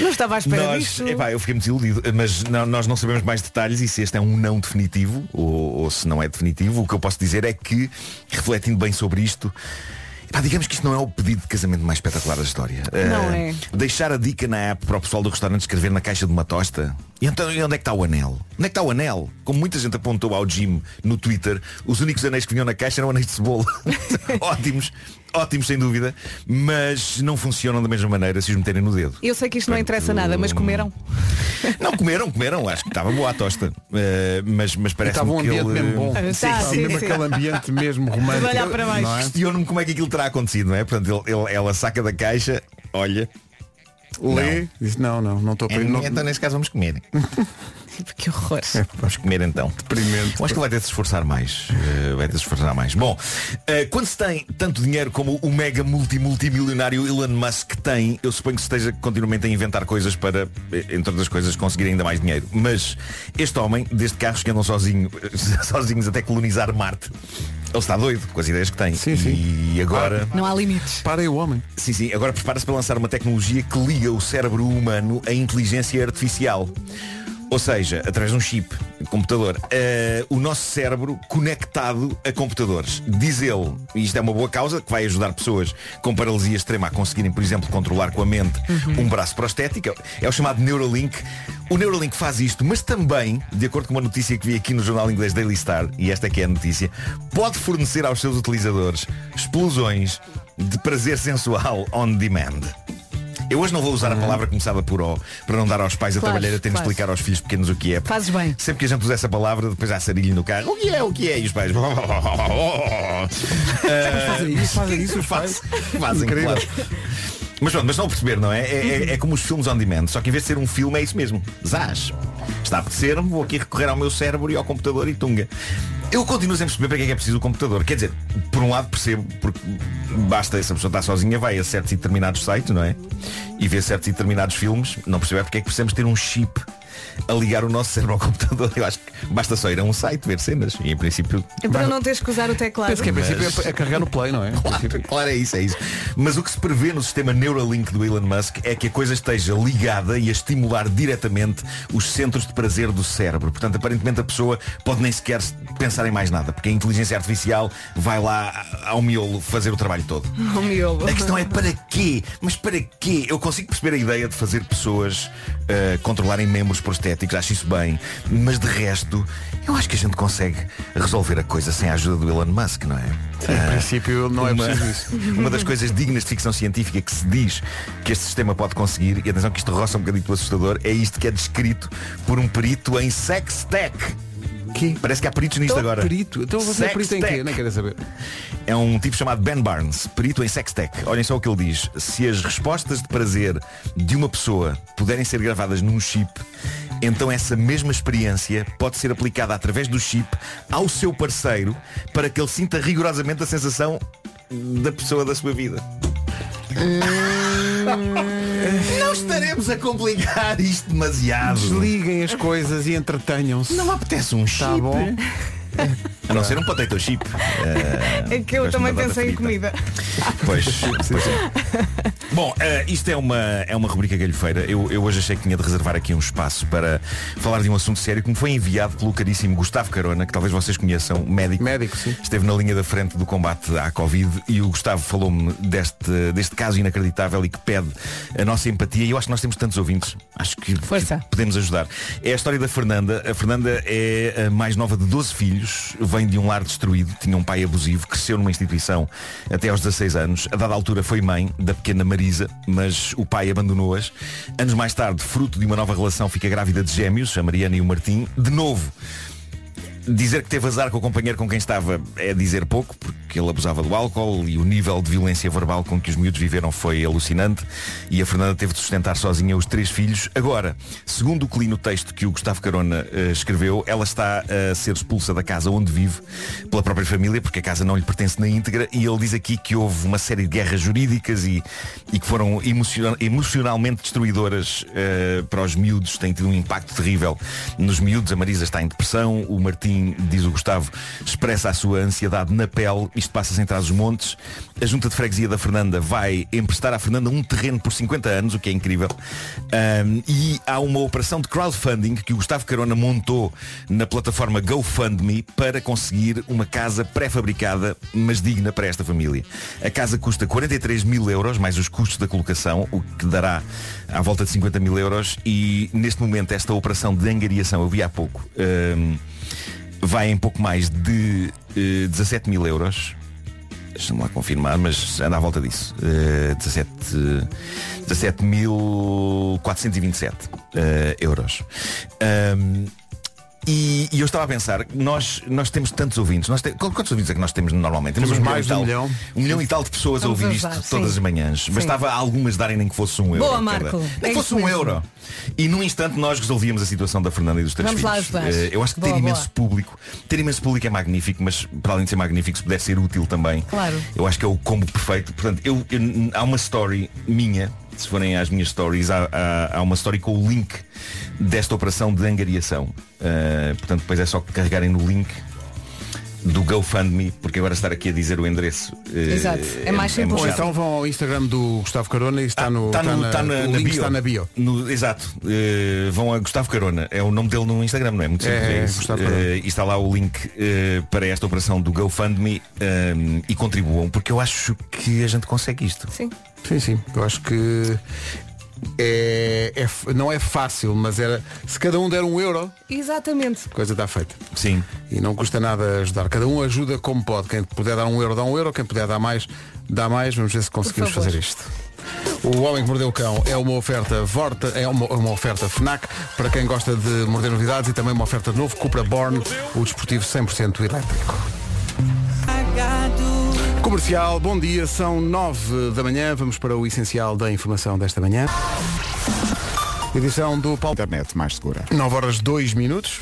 Não estava à espera Nós, disto. epá, eu fiquei muito iludido, mas não- nós não sabemos mais detalhes e se este é um não definitivo ou, ou se não é definitivo, o que eu posso dizer é que, refletindo bem sobre isto, epá, digamos que isto não é o pedido de casamento mais espetacular da história. Não Ah, é. Deixar a dica na app para o pessoal do restaurante escrever na caixa de uma tosta. E então e onde é que está o anel? Onde é que está o anel? Como muita gente apontou ao Jim no Twitter, os únicos anéis que vinham na caixa eram anéis de cebola. ótimos, ótimos sem dúvida, mas não funcionam da mesma maneira se os meterem no dedo. Eu sei que isto não interessa nada, mas comeram. Não, comeram, comeram, acho que estava boa a tosta. Eh, mas mas parece Estava um que ambiente ele... mesmo bom. Ah, tá, Estava sim, mesmo sim. aquele ambiente mesmo romântico. olhar para baixo. Não é? Questiono-me como é que aquilo terá acontecido, não é? Portanto, ele- ele- ela saca da caixa, olha. Lê, disse não, não, não estou ir. Não, Então nesse caso vamos comer. Que horror. Vamos comer então. Deprimente. Eu acho que ele vai ter de se esforçar mais. Eh, vai ter de se esforçar mais. Bom, eh, quando se tem tanto dinheiro como o mega multi multimilionário Elon Musk tem, eu suponho que se esteja continuamente a inventar coisas para, eh, entre outras coisas, conseguir ainda mais dinheiro. Mas este homem, desde carros que andam sozinho, sozinhos até colonizar Marte, ele está doido com as ideias que tem. Sim, sim. E agora. Não há limites. Para aí o homem. Sim, sim, agora prepara-se para lançar uma tecnologia que liga o cérebro humano à inteligência artificial. Ou seja, através de um chip de computador, eh, o nosso cérebro conectado a computadores. Diz ele, e isto é uma boa causa, que vai ajudar pessoas com paralisia extrema a conseguirem, por exemplo, controlar com a mente um braço prostético. É o chamado Neuralink. O Neuralink faz isto, mas também, de acordo com uma notícia que vi aqui no jornal inglês Daily Star, e esta é que é a notícia, pode fornecer aos seus utilizadores explosões de prazer sensual on demand. Eu hoje não vou usar a palavra começada por O para não dar aos pais a Claro, trabalhar a ter de claro. explicar aos filhos pequenos o que é. Fazes bem. Sempre que a gente usa essa palavra, depois há sarilho no carro. O que é? O que é? E os pais. Fazem isso, fazem isso os pais. Fazem, Incrível. claro. Mas pronto, mas a perceber, não é? É, é- é como os filmes on demand, só que em vez de ser um filme é isso mesmo. Zaz. Está a apetecer-me, vou aqui recorrer ao meu cérebro e ao computador e tunga. Eu continuo sem perceber para que é que é preciso o computador. Quer dizer, por um lado percebo, porque basta essa pessoa estar sozinha, vai a certos e determinados sites, não é? E vê certos e determinados filmes, não percebe porque é que precisamos ter um chip a ligar o nosso cérebro ao computador. Eu acho que basta só ir a um site ver cenas. E em princípio. É para não teres que usar o teclado. Penso que em princípio é, é carregar no play, não é? Claro, claro, é isso, é isso. Mas o que se prevê no sistema Neuralink do Elon Musk é que a coisa esteja ligada e a estimular diretamente os centros de prazer do cérebro. Portanto, aparentemente a pessoa pode nem sequer pensar em mais nada, porque a inteligência artificial vai lá ao miolo fazer o trabalho todo. O miolo. A questão é para quê? Mas para quê? Eu consigo perceber a ideia de fazer pessoas uh, controlarem membros prostéticos, acho isso bem. Mas de resto, eu acho que a gente consegue resolver a coisa sem a ajuda do Elon Musk, não é? Sim, em princípio não é uma, preciso isso. Uma das coisas dignas de ficção científica que se diz que este sistema pode conseguir, e atenção que isto roça um bocadinho do assustador, é isto que é descrito por um perito em sex tech. Que? Parece que há peritos nisto Então, agora. perito? Então você é perito em quê? Nem quero saber. É um tipo chamado Ben Barnes, perito em sextech. Olhem só o que ele diz. Se as respostas de prazer de uma pessoa puderem ser gravadas num chip, então essa mesma experiência pode ser aplicada através do chip ao seu parceiro para que ele sinta rigorosamente a sensação da pessoa da sua vida. Não estaremos a complicar isto demasiado. Desliguem as coisas e entretenham-se. Não apetece um chip. Tá bom. A não ser um potato chip. É que eu também pensei em comida. Pois, pois é. Bom, eh, isto é uma, é uma rubrica galhofeira. Eu, eu hoje achei que tinha de reservar aqui um espaço para falar de um assunto sério que me foi enviado pelo caríssimo Gustavo Carona, que talvez vocês conheçam, médico. Médico, sim. Esteve na linha da frente do combate à Covid e o Gustavo falou-me deste, deste caso inacreditável e que pede a nossa empatia. E eu acho que nós temos tantos ouvintes. Acho que, que podemos ajudar. É a história da Fernanda. A Fernanda é a mais nova de 12 filhos, vem de um lar destruído, tinha um pai abusivo, cresceu numa instituição até aos 16 anos. A dada altura foi mãe da pequena Marisa, mas o pai abandonou-as. Anos mais tarde, fruto de uma nova relação, fica grávida de gêmeos, a Mariana e o Martim. De novo, Dizer que teve azar com o companheiro com quem estava é dizer pouco, porque ele abusava do álcool e o nível de violência verbal com que os miúdos viveram foi alucinante e a Fernanda teve de sustentar sozinha os três filhos. Agora, segundo o que li no texto que o Gustavo Carona eh, escreveu, ela está a ser expulsa da casa onde vive pela própria família, porque a casa não lhe pertence na íntegra, e ele diz aqui que houve uma série de guerras jurídicas e, e que foram emociona- emocionalmente destruidoras eh, para os miúdos, tem tido um impacto terrível nos miúdos. A Marisa está em depressão, o Martim, diz o Gustavo, expressa a sua ansiedade na pele. Isto passa-se em trás os montes. A junta de freguesia da Fernanda vai emprestar à Fernanda um terreno por 50 anos, o que é incrível. Ahm, e há uma operação de crowdfunding que o Gustavo Carona montou na plataforma GoFundMe para conseguir uma casa pré-fabricada, mas digna para esta família. A casa custa 43 mil euros, mais os custos da colocação, o que dará à volta de 50 mil euros. E neste momento esta operação de angariação, eu vi há pouco, ahm, vai em pouco mais de eh, 17 mil euros. Deixa-me lá confirmar, mas anda à volta disso. Eh, 17, eh, 17.427 eh, euros. Ahm, e, e eu estava a pensar, nós, nós temos tantos ouvintes. Nós te- quantos ouvintes é que nós temos normalmente? Temos milhão mais e de um tal. milhão. Um milhão e tal de pessoas a Vamos ouvir isto ajudar, todas sim. as manhãs. Sim. Bastava algumas darem nem que fosse um euro. Boa, cada. Marco. Nem É que fosse um mesmo. euro. E num instante nós resolvíamos a situação da Fernanda e dos três Vamos lá filhos. ajudar. Eh, eu acho que ter Boa, imenso boa. público. Ter imenso público é magnífico, mas para além de ser magnífico, se puder ser útil também. Claro. Eu acho que é o combo perfeito. Portanto, eu, eu- há uma story minha, se forem às minhas stories, há, há- há uma story com o link desta operação de angariação. Uh, portanto, depois é só carregarem no link do GoFundMe, porque agora estar aqui a dizer o endereço. uh, Exato. É mais simples. chato. então vão ao Instagram do Gustavo Carona e está no. Está está no- na, está na- link bio. está na bio. No- exato. Eh, vão a Gustavo Carona. É o nome dele no Instagram, não é? Muito simples. É, É, é, isso. Gustavo Carona. Eh, e está lá o link eh, para esta operação do GoFundMe eh, e contribuam, porque eu acho que a gente consegue isto. Sim. Sim, sim. Eu acho que é, é não é fácil, mas era. Se cada um der um euro, Exatamente. a coisa está feita. Sim. E não custa nada ajudar. Cada um ajuda como pode. Quem puder dar um euro, dá um euro. Quem puder dar mais, dá mais. Vamos ver se conseguimos fazer isto. O Homem que Mordeu o Cão é uma oferta Vorta, é uma, uma oferta FNAC para quem gosta de morder novidades e também uma oferta de novo Cupra Born, o desportivo 100% elétrico. Comercial, bom dia, são 9 da manhã, vamos para o essencial da informação desta manhã. Edição do Paulo. Internet mais segura. 9 horas 2 minutos.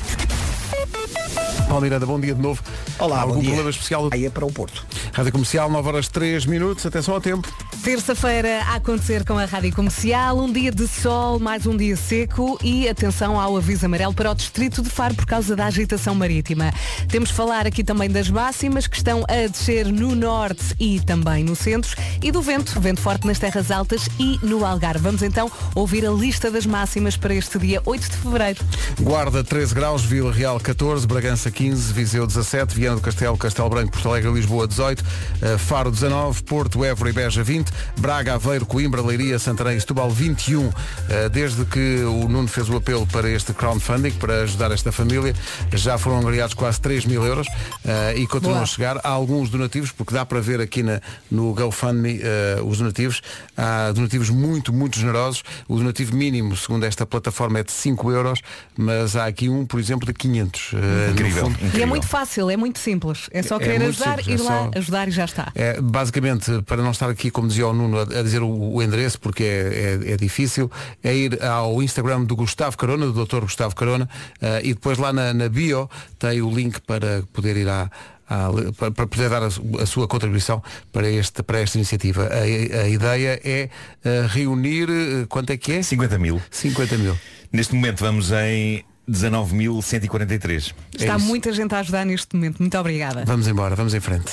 Paulo Miranda, bom dia de novo. Olá, Algum bom dia. problema especial? Aí é para o Porto. Rádio Comercial, 9 horas 3 minutos, atenção ao tempo. Terça-feira a acontecer com a Rádio Comercial, um dia de sol, mais um dia seco e atenção ao aviso amarelo para o distrito de Faro por causa da agitação marítima. Temos de falar aqui também das máximas que estão a descer no norte e também no centro e do vento, vento forte nas terras altas e no Algarve. Vamos então ouvir a lista das máximas para este dia 8 de fevereiro. Guarda 13 graus, Vila Real 14, Bragança 15, Viseu 17, Viana do Castelo, Castelo Branco, Porto Alegre, Lisboa 18, eh, Faro 19, Porto, Évora e Beja 20, Braga, Aveiro, Coimbra, Leiria, Santarém e Setúbal 21. Eh, Desde que o Nuno fez o apelo para este crowdfunding, para ajudar esta família, já foram angariados quase 3 mil euros eh, e continuam Boa. a chegar. Há alguns donativos, porque dá para ver aqui na, no GoFundMe os donativos. Há donativos muito, muito generosos. O donativo mínimo, segundo esta plataforma, é de 5 euros, mas há aqui um, por exemplo, de 500. eh, Incrível. E é muito fácil, é muito simples. É só É querer muito ajudar, simples, ir é lá, só- ajudar e já está. É, basicamente, para não estar aqui, como dizia o Nuno, a, dizer o, o endereço, porque é, é- é difícil, é ir ao Instagram do Gustavo Carona, do Dr. Gustavo Carona, eh, e depois lá na, na bio tem o link para poder ir à. à- para, para poder dar a sua contribuição para, este, para esta iniciativa. A, a ideia é eh, reunir, eh, quanto é que é? 50 mil. 50 mil. Neste momento vamos em 19.143. Está muita gente a ajudar neste momento. Muito obrigada. Vamos embora, vamos em frente.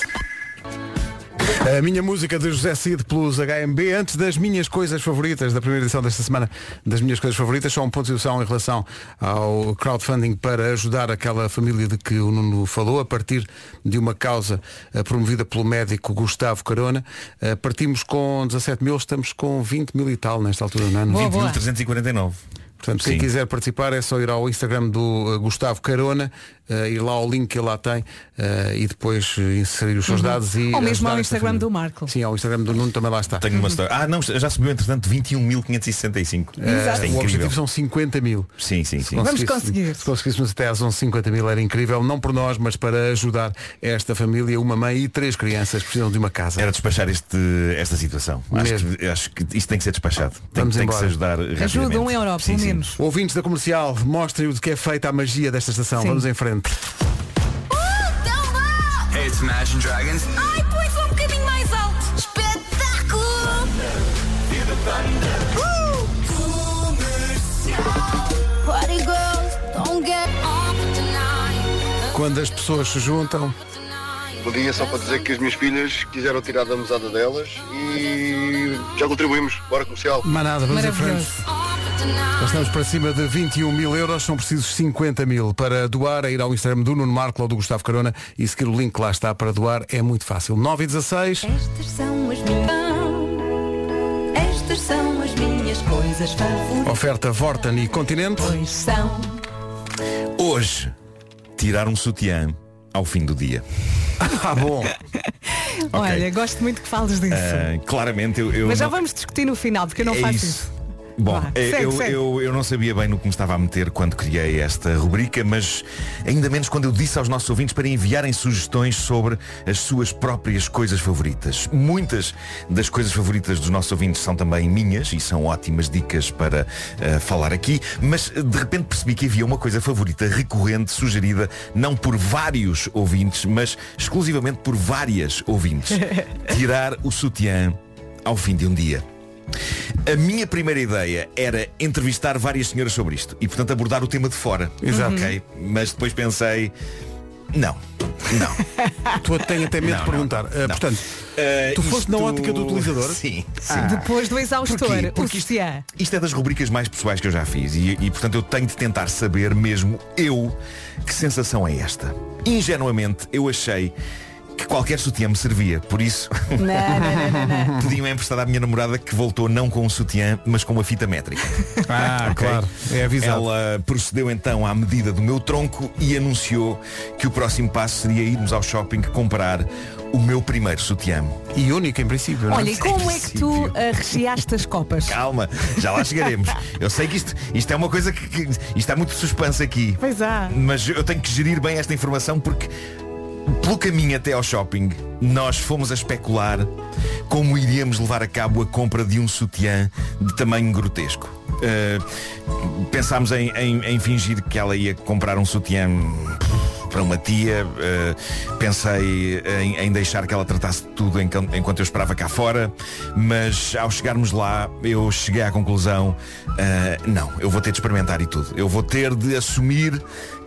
A minha música de José Cid plus HMB, antes das minhas coisas favoritas, da primeira edição desta semana, das minhas coisas favoritas, só um ponto de situação em relação ao crowdfunding para ajudar aquela família de que o Nuno falou, a partir de uma causa eh, promovida pelo médico Gustavo Carona. Eh, partimos com 17 mil, estamos com 20 mil e tal nesta altura, não é? Boa, boa. 20.349. Portanto, quem Sim. quiser participar é só ir ao Instagram do uh, Gustavo Carona, uh, ir lá ao link que ele lá tem uh, e depois uh, inserir os seus dados e. Uhum. Ou mesmo ao Instagram do Marco. Sim, ao Instagram do Nuno também lá está. Tenho uma história. Ah, não, já subiu entretanto 21.565. Uh, é o incrível. objetivo são 50 mil. Sim, sim, sim. Vamos conseguir. Se conseguíssemos até às 11 50 mil era incrível, não por nós, mas para ajudar esta família, uma mãe e três crianças precisam de uma casa. Era despachar este, esta situação. Acho que, acho que isto tem que ser despachado. Tem, Vamos tem que se ajudar Ajuda um euro, Sim, pelo sim. menos. Ouvintes da comercial, mostrem o de que é feita a magia desta estação. Sim. Vamos em frente. Hey, it's Imagine Dragons. Ai, só um bocadinho mais alto. Espetáculo! Uh! Party girls, don't get off tonight. Quando as pessoas se juntam, Bom dia, só para dizer que as minhas filhas quiseram tirar da mesada delas e já contribuímos. Bora comercial. manada, vamos em frente. Já estamos para cima de 21 mil euros, são precisos 50 mil. Para doar, é ir ao Instagram do Nuno Marco ou do Gustavo Carona e seguir o link que lá está para doar, é muito fácil. 9 e 16. Estas são as minhas. Estas são as minhas coisas favoritas. Oferta Vorten e Continente. Pois são. Hoje, tirar um sutiã ao fim do dia. Ah, bom. Olha, gosto muito que fales disso. Ah, claramente eu, eu Mas já não- vamos discutir no final, porque eu não É faço isso. isso. Bom, eu, segue. Eu, eu não sabia bem no que me estava a meter quando criei esta rubrica, mas ainda menos quando eu disse aos nossos ouvintes para enviarem sugestões sobre as suas próprias coisas favoritas. Muitas das coisas favoritas dos nossos ouvintes são também minhas e são ótimas dicas para eh, falar aqui, mas eh, de repente percebi que havia uma coisa favorita recorrente, sugerida não por vários ouvintes, mas exclusivamente por várias ouvintes. Tirar o sutiã ao fim de um dia. A minha primeira ideia era entrevistar várias senhoras sobre isto e, portanto, abordar o tema de fora. Exato. Ok? Mas depois pensei, não, não. Tu tenho até medo Não, de perguntar. não, Uh, não. portanto, Uh, tu foste na isto- ótica do utilizador? Sim, sim. Ah. Depois do exaustor, Porquê? o Porque sutiã. Isto é das rubricas mais pessoais que eu já fiz e, e, portanto eu tenho de tentar saber mesmo eu que sensação é esta. Ingenuamente eu achei que qualquer sutiã me servia. Por isso, Não, não, não, à minha namorada que voltou não com um sutiã, mas com uma fita métrica. Ah, Ok? claro. É avisado. Ela procedeu então à medida do meu tronco e anunciou que o próximo passo seria irmos ao shopping comprar o meu primeiro sutiã. E único em princípio. não é? Olha, e como é que tu recheaste as copas? Calma, já lá chegaremos. Eu sei que isto, isto é uma coisa que, que isto há muito suspense aqui. Pois há. Mas eu tenho que gerir bem esta informação porque pelo caminho até ao shopping nós fomos a especular como iríamos levar a cabo a compra de um sutiã de tamanho grotesco. Uh, pensámos em, em- em fingir que ela ia comprar um sutiã para uma tia. uh, pensei em, em deixar que ela tratasse de tudo enquan- enquanto eu esperava cá fora. Mas ao chegarmos lá, eu cheguei à conclusão, uh, não, eu vou ter de experimentar e tudo. Eu vou ter de assumir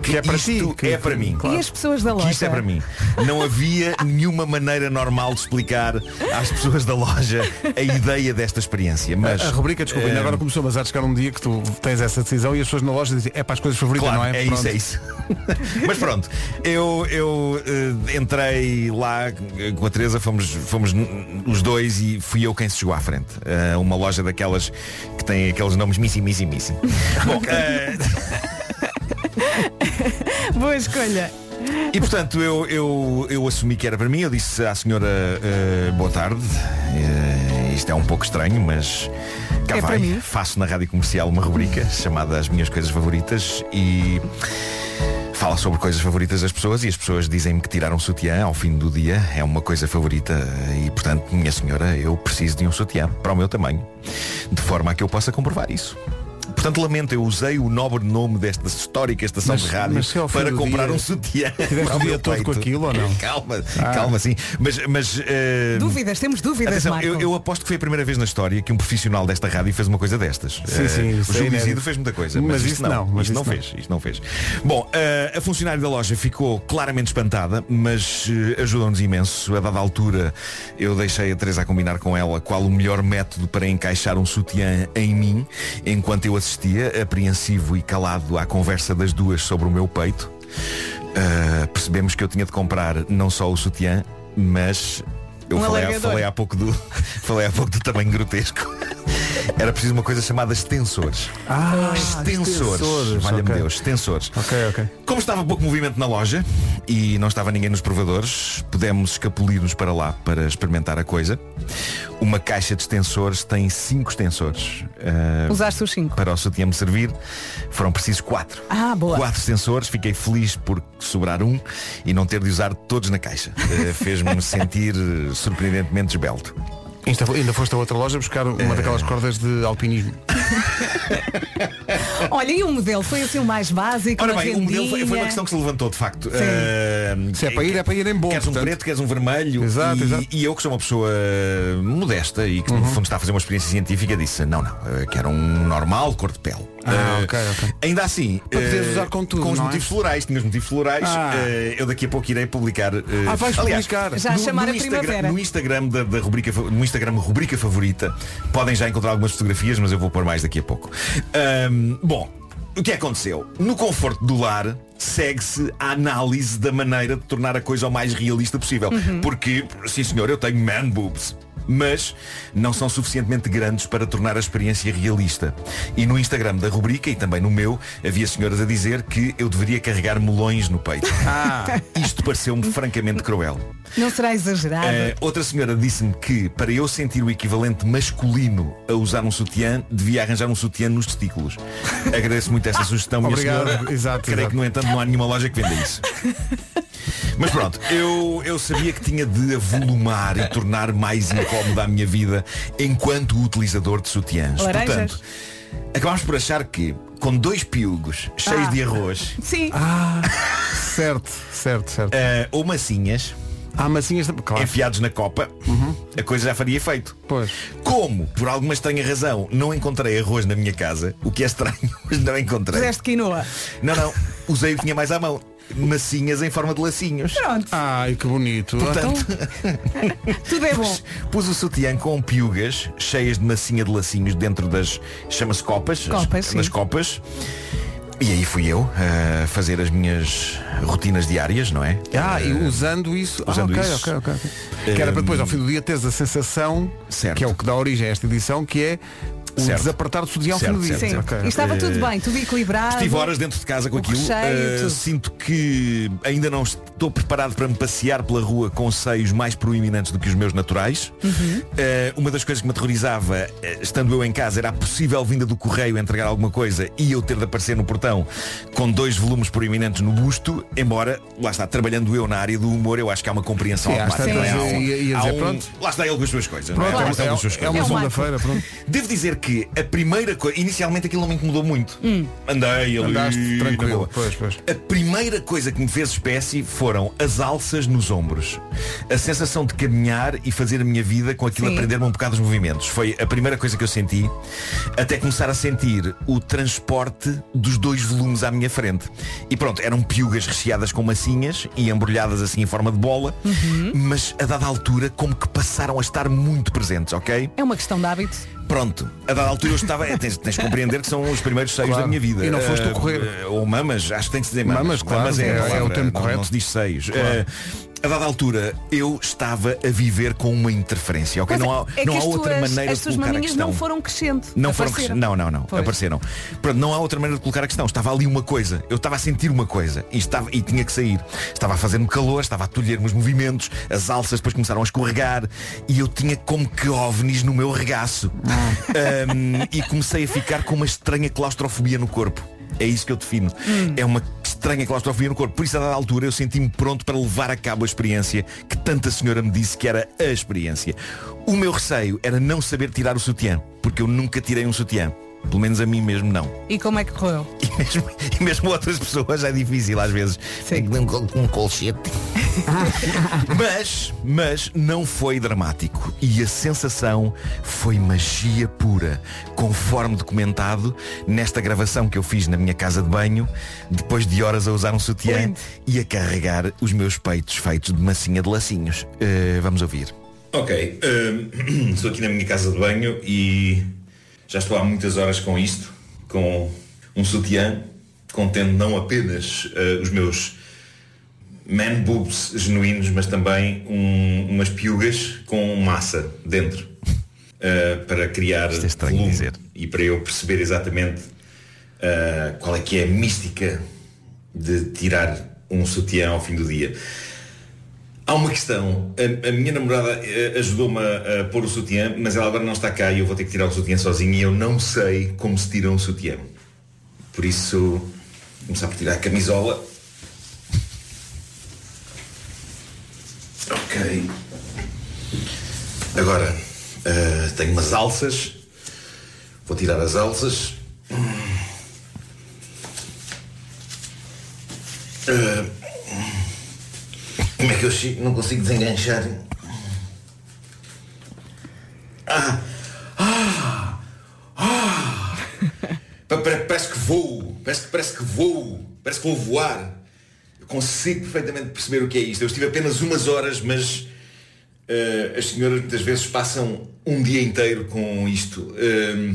que, é para ti, que- é para mim. E as pessoas da Que loja? isto é para mim. Não havia nenhuma maneira normal de explicar às pessoas da loja a ideia desta experiência. Mas a, a rubrica, desculpa, ainda eh, agora começou, mas há de chegar um dia que tu tens essa decisão e as pessoas na loja dizem, é para as coisas favoritas, Claro, não é? é isso, Pronto. é isso. Mas pronto, eu, eu eh, entrei lá eh, com a Teresa, fomos, fomos os dois e fui eu quem se chegou à frente. Eh, uma loja daquelas que tem aqueles nomes Missy, Missy, Missy. Bom, eh, Boa escolha. E portanto eu, eu, eu assumi que era para mim, eu disse à senhora eh, boa tarde, Eh, isto é um pouco estranho, mas cá É vai. Faço na rádio comercial uma rubrica chamada As Minhas Coisas Favoritas e fala sobre coisas favoritas das pessoas e as pessoas dizem-me que tirar um sutiã ao fim do dia é uma coisa favorita e portanto, minha senhora, eu preciso de um sutiã para o meu tamanho, de forma a que eu possa comprovar isso. Portanto, lamento, eu usei o nobre nome desta histórica estação Mas- de rádio para comprar dia um sutiã. tiveste o dia todo com aquilo ou não? Calma, Ah. calma, sim. Mas, mas eh, Dúvidas, temos dúvidas, Atenção, eu, eu aposto que foi a primeira vez na história que um profissional desta rádio fez uma coisa destas. Sim, Eh, sim, isso o é Júlio. Isidro fez muita coisa, mas, Mas isto isso não. não, mas isto não isso não. fez. Isto não fez. Bom, eh, a funcionária da loja ficou claramente espantada, mas eh, ajudou-nos imenso. A dada altura, eu deixei a Teresa a combinar com ela qual o melhor método para encaixar um sutiã em mim, enquanto eu assistia, apreensivo e calado à conversa das duas sobre o meu peito. Uh, percebemos que eu tinha de comprar não só o sutiã, mas eu Um falei, falei há pouco do falei há pouco do tamanho grotesco. Era preciso uma coisa chamada extensores. Ah, extensores. extensores, Valha-me ok. Deus, extensores. Ok, ok. Como estava pouco movimento na loja e não estava ninguém nos provadores, pudemos escapulir-nos para lá para experimentar a coisa. Uma caixa de extensores tem cinco extensores. Uh, Usaste os cinco. para o sutiã me servir, foram precisos quatro. Ah, boa. Quatro sensores, fiquei feliz por sobrar um e não ter de usar todos na caixa. Eh, Fez-me sentir eh, surpreendentemente esbelto. Ainda, ainda foste a outra loja buscar uma daquelas cordas de alpinismo. Olha, e o modelo foi assim o mais básico, Ora bem, o modelo foi, foi uma questão que se levantou de facto. Eh, Se é para ir, é para ir em bom. Queres um portanto. preto, queres um vermelho Exato, e, exato. e eu que sou uma pessoa modesta e que Uhum. no fundo está a fazer uma experiência científica disse não, não, eu quero um normal cor de pele. Ah, Eh, ok, ok. Ainda assim, Para poderes eh, usar com tudo, os não é? motivos florais, tinha os motivos florais, Ah. eh, eu daqui a pouco irei publicar. eh, Ah, vais aliás, publicar. Já a chamar a Instagram, primavera. no Instagram da, da rubrica, fa- no Instagram rubrica favorita, podem já encontrar algumas fotografias, mas eu vou pôr mais daqui a pouco. Ahm, bom, o que aconteceu? No conforto do lar, segue-se a análise da maneira de tornar a coisa o mais realista possível. Porque, sim senhor, eu tenho man boobs. Mas não são suficientemente grandes para tornar a experiência realista. E no Instagram da rubrica e também no meu, havia senhoras a dizer que eu deveria carregar melões no peito. Ah, Isto pareceu-me francamente cruel. Não será exagerado. Eh, outra senhora disse-me que para eu sentir o equivalente masculino a usar um sutiã, devia arranjar um sutiã nos testículos. Agradeço muito essa sugestão, minha Obrigado. senhora. Exato, Creio exato. que, no entanto, não há nenhuma loja que venda isso. Mas pronto, eu, eu sabia que tinha de avolumar e tornar mais incómoda a minha vida enquanto utilizador de sutiãs. Laranjas? Portanto, acabámos por achar que com dois piugos cheios Ah. de arroz Sim. ah, certo, certo, certo. eh, ou massinhas Há massinhas, de- claro. enfiados na copa, a coisa já faria efeito. Pois. Como, por alguma estranha razão, não encontrei arroz na minha casa, o que é estranho, mas não encontrei. Fizeste quinoa. Não, não, usei o que tinha mais à mão. Massinhas em forma de lacinhos. Pronto, Ai, que bonito. Portanto, tudo é bom. pus, o sutiã com piugas cheias de massinha de lacinhos dentro das chama-se copas, Copas, as- nas sim. copas. E aí fui eu a fazer as minhas rotinas diárias, não é? Ah, e Eh, usando isso. usando ah, ok, isso. ok, ok, ok. Que era para depois, ao fim do dia, teres a sensação, que é o que dá origem a esta edição, que é Certo. desapertar do fim Certo, do dia. certo, Sim. Ok. E estava tudo Eh, bem, tudo equilibrado. Estive horas dentro de casa com aquilo. recheio, Eh, tudo. sinto que ainda não estou preparado para me passear pela rua com seios mais proeminentes do que os meus naturais. Uhum. Eh, uma das coisas que me aterrorizava, eh, estando eu em casa, era a possível vinda do correio entregar alguma coisa e eu ter de aparecer no portão com dois volumes proeminentes no busto, embora, lá está, trabalhando eu na área do humor, eu acho que há uma compreensão Sim, automática. é? Há um- ia há dizer, um- pronto. Lá está ele com as suas coisas. não Pronto, Lá é- está ele com as suas é coisas. uma segunda-feira, pronto. Devo dizer que a primeira coisa, inicialmente aquilo não me incomodou muito. Hum. Andei ali, Andaste tranquilo. Pois, pois. A primeira coisa que me fez espécie foram as alças nos ombros. A sensação de caminhar e fazer a minha vida com aquilo Sim. a prender-me um bocado os movimentos. Foi a primeira coisa que eu senti, até começar a sentir o transporte dos dois volumes à minha frente. E pronto, eram piugas recheadas com massinhas e embrulhadas assim em forma de bola, Uhum. mas a dada altura como que passaram a estar muito presentes, ok? É uma questão de hábito. Pronto, a dada altura eu estava. é, tens, tens de compreender que são os primeiros seios Claro. da minha vida. E não foste tu Eh, correr. eh, ou mamas, acho que tem de se dizer mamas. Mamas, claro, Mamas é- é a o termo não- correto. Não se diz seios. Claro. Eh, a dada altura eu estava a viver com uma interferência, ok? Mas não há, é não há as outra tuas, maneira as de tuas colocar a questão. não foram crescendo. Não foram crescendo. Não, não, não. Pois. Apareceram. Pronto, não há outra maneira de colocar a questão. Estava ali uma coisa. Eu estava a sentir uma coisa e, estava, e tinha que sair. Estava a fazer-me calor, estava a tolher-me os movimentos, as alças depois começaram a escorregar e eu tinha como que ovnis no meu regaço. Um, e comecei a ficar com uma estranha claustrofobia no corpo. É isso que eu defino. É uma estranha claustrofobia no corpo. Por isso, a dada altura, eu senti-me pronto para levar a cabo a experiência que tanta senhora me disse que era a experiência. O meu receio era não saber tirar o sutiã, porque eu nunca tirei um sutiã. Pelo menos a mim mesmo não. E como é que correu? E mesmo, e mesmo outras pessoas é difícil às vezes. Dar um, um colchete. mas, mas não foi dramático. E a sensação foi magia pura. Conforme documentado nesta gravação que eu fiz na minha casa de banho, depois de horas a usar um sutiã Lindo. e a carregar os meus peitos feitos de massinha de lacinhos. Eh, vamos ouvir. Ok, estou aqui na minha casa de banho e já estou há muitas horas com isto, com um sutiã, contendo não apenas eh, os meus man boobs genuínos, mas também um- umas piugas com massa dentro. eh, para criar volume e para eu perceber exatamente eh, qual é que é a mística de tirar um sutiã ao fim do dia. Há uma questão. A, a minha namorada eh, ajudou-me a, a pôr o sutiã, mas ela agora não está cá e eu vou ter que tirar o sutiã sozinho e eu não sei como se tira um sutiã. Por isso, vou começar por tirar a camisola. Agora, eh, tenho umas alças. Vou tirar as alças. Eh, como é que eu chego? Não consigo desenganchar. Ah! Ah! Ah! Pa- pa- Parece que voo. Parece, que- parece que voo. Parece que vou voar. Consigo perfeitamente perceber o que é isto. Eu estive apenas umas horas, mas eh, as senhoras muitas vezes passam um dia inteiro com isto. Ehm,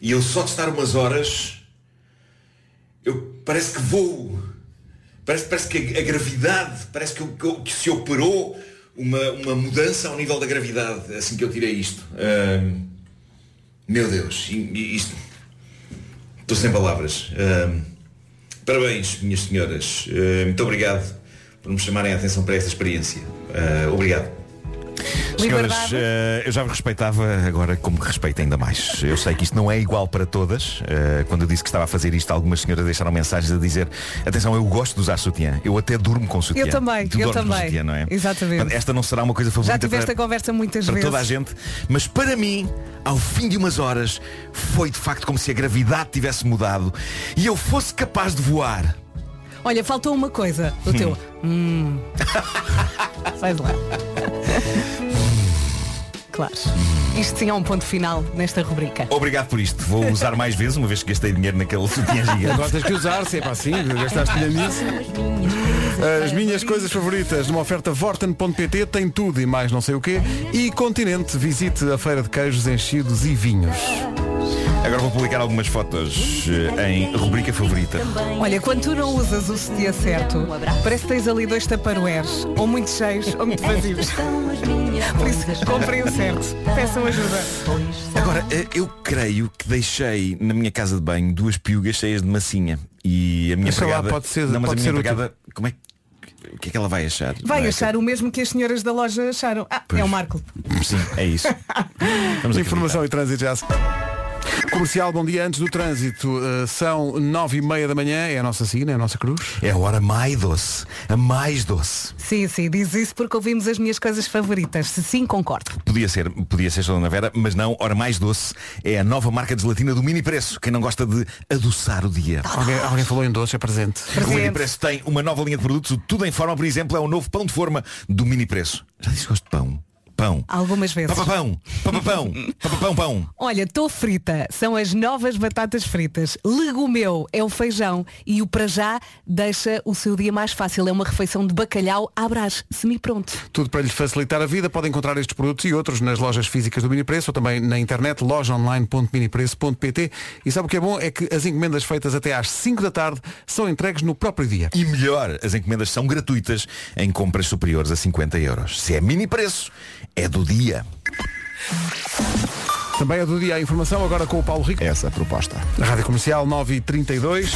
e eu só de estar umas horas, eu parece que voo. Parece, parece que a, a gravidade, parece que, que que se operou uma, uma mudança ao nível da gravidade, assim que eu tirei isto. Ahm, meu Deus, isto. Estou sem palavras. Parabéns, minhas senhoras. Ah, muito obrigado por me chamarem a atenção para esta experiência. Ah, obrigado. Senhoras, eh, eu já vos respeitava, agora como que respeito ainda mais. Eu sei que isto não é igual para todas. Eh, quando eu disse que estava a fazer isto, algumas senhoras deixaram mensagens a dizer atenção, eu gosto de usar sutiã. Eu até durmo com sutiã. Eu também, Tu eu também. sutiã, não é? Exatamente. Esta não será uma coisa Já favorita tiveste para, a conversa muitas para vezes. toda a gente. Mas para mim, ao fim de umas horas, foi de facto como se a gravidade tivesse mudado e eu fosse capaz de voar. Olha, faltou uma coisa. O teu. Hum. Faz lá. Claro. Isto sim é um ponto final nesta rubrica. Obrigado por isto. Vou usar mais vezes, uma vez que gastei dinheiro naquele sutiã gigante. Agora tens que usar, se é para assim, gastaste dinheiro nisso. As minhas coisas favoritas numa oferta Vorten.pt tem tudo e mais não sei o quê. E Continente, visite a feira de queijos enchidos e vinhos. Agora vou publicar algumas fotos eh, em rubrica favorita. Olha, quando tu não usas o sutiã certo, parece que tens ali dois taparoeiros, ou muito cheios ou muito vazios. Por isso, comprem o certo. Peçam ajuda. Agora, eh, eu creio que deixei na minha casa de banho duas piugas cheias de massinha. E a minha Deixa lá, empregada... pode ser- não, mas pode a minha útil. empregada, como é que... O que é que ela vai achar? Vai Não é achar o mesmo que as senhoras da loja acharam. Ah, Pois. é o Marco. que- Sim, é isso. Vamos Informação e trânsito já. Comercial, bom dia. Antes do trânsito, eh, são nove e meia da manhã, é a nossa signa, é a nossa cruz. É a hora mais doce, a mais doce. Sim, sim, diz isso porque ouvimos as minhas coisas favoritas. Se sim, concordo. Podia ser, podia ser Dona Vera, mas não, hora mais doce é a nova marca de gelatina do Mini Preço. Quem não gosta de adoçar o dia. Alguém, alguém falou em doce, é presente. O Mini Preço tem uma nova linha de produtos, o tudo em forma, por exemplo, é o novo pão de forma do Mini Preço. Já disse que gosto de pão. Pão. Algumas vezes. Papapão, papapão, papapão, pão. Olha, estou frita. São as novas batatas fritas. Legumeu é o feijão. E o para já deixa o seu dia mais fácil. É uma refeição de bacalhau à brás. Semi-pronto. Tudo para lhe facilitar a vida. Podem encontrar estes produtos e outros nas lojas físicas do Mini Preço ou também na internet lojaonline.minipreço.pt E sabe o que é bom? É que as encomendas feitas até às 5 da tarde são entregues no próprio dia. E melhor, as encomendas são gratuitas em compras superiores a 50 euros. Se é Mini Preço, é do dia. Também é do dia a informação, agora com o Paulo Rico. Essa é a proposta. Na Rádio Comercial 9 e 32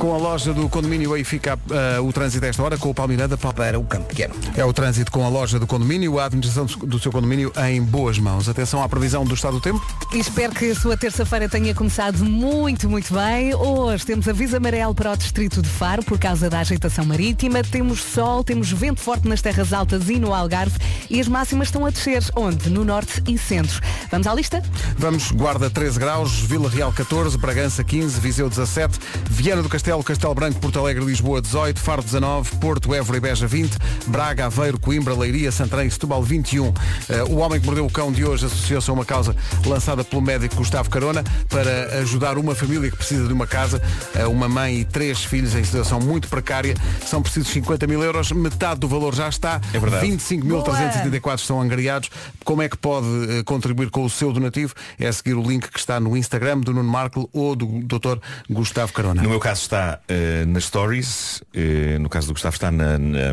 Com a loja do condomínio aí fica ah, o trânsito a esta hora com o Paulo Miranda para o campo pequeno. É o trânsito com a loja do condomínio, a administração do- do seu condomínio em boas mãos. Atenção à previsão do estado do tempo. E espero que a sua terça-feira tenha começado muito, muito bem. Hoje temos aviso amarelo para o distrito de Faro por causa da agitação marítima. Temos sol, temos vento forte nas terras altas e no Algarve. E as máximas estão a descer. Onde? No norte e centro. Vamos à lista? Vamos, Guarda 13 graus, Vila Real 14, Bragança 15, Viseu 17, Viana do Castelo, Castelo Branco, Porto Alegre, Lisboa 18, Faro 19, Porto, Évora e Beja 20, Braga, Aveiro, Coimbra, Leiria, Santarém e Setúbal 21. Eh, o Homem que Mordeu o Cão de hoje associou-se a uma causa lançada pelo médico Gustavo Carona para ajudar uma família que precisa de uma casa, eh, uma mãe e três filhos em situação muito precária. São precisos 50 mil euros, metade do valor já está, É verdade. 25.374 estão angariados. Como é que pode eh, contribuir com o seu donativo? É seguir o link que está no Instagram do Nuno Marco ou do Dr. Gustavo Carona. No meu caso está eh, nas stories, eh, no caso do Gustavo está na, na,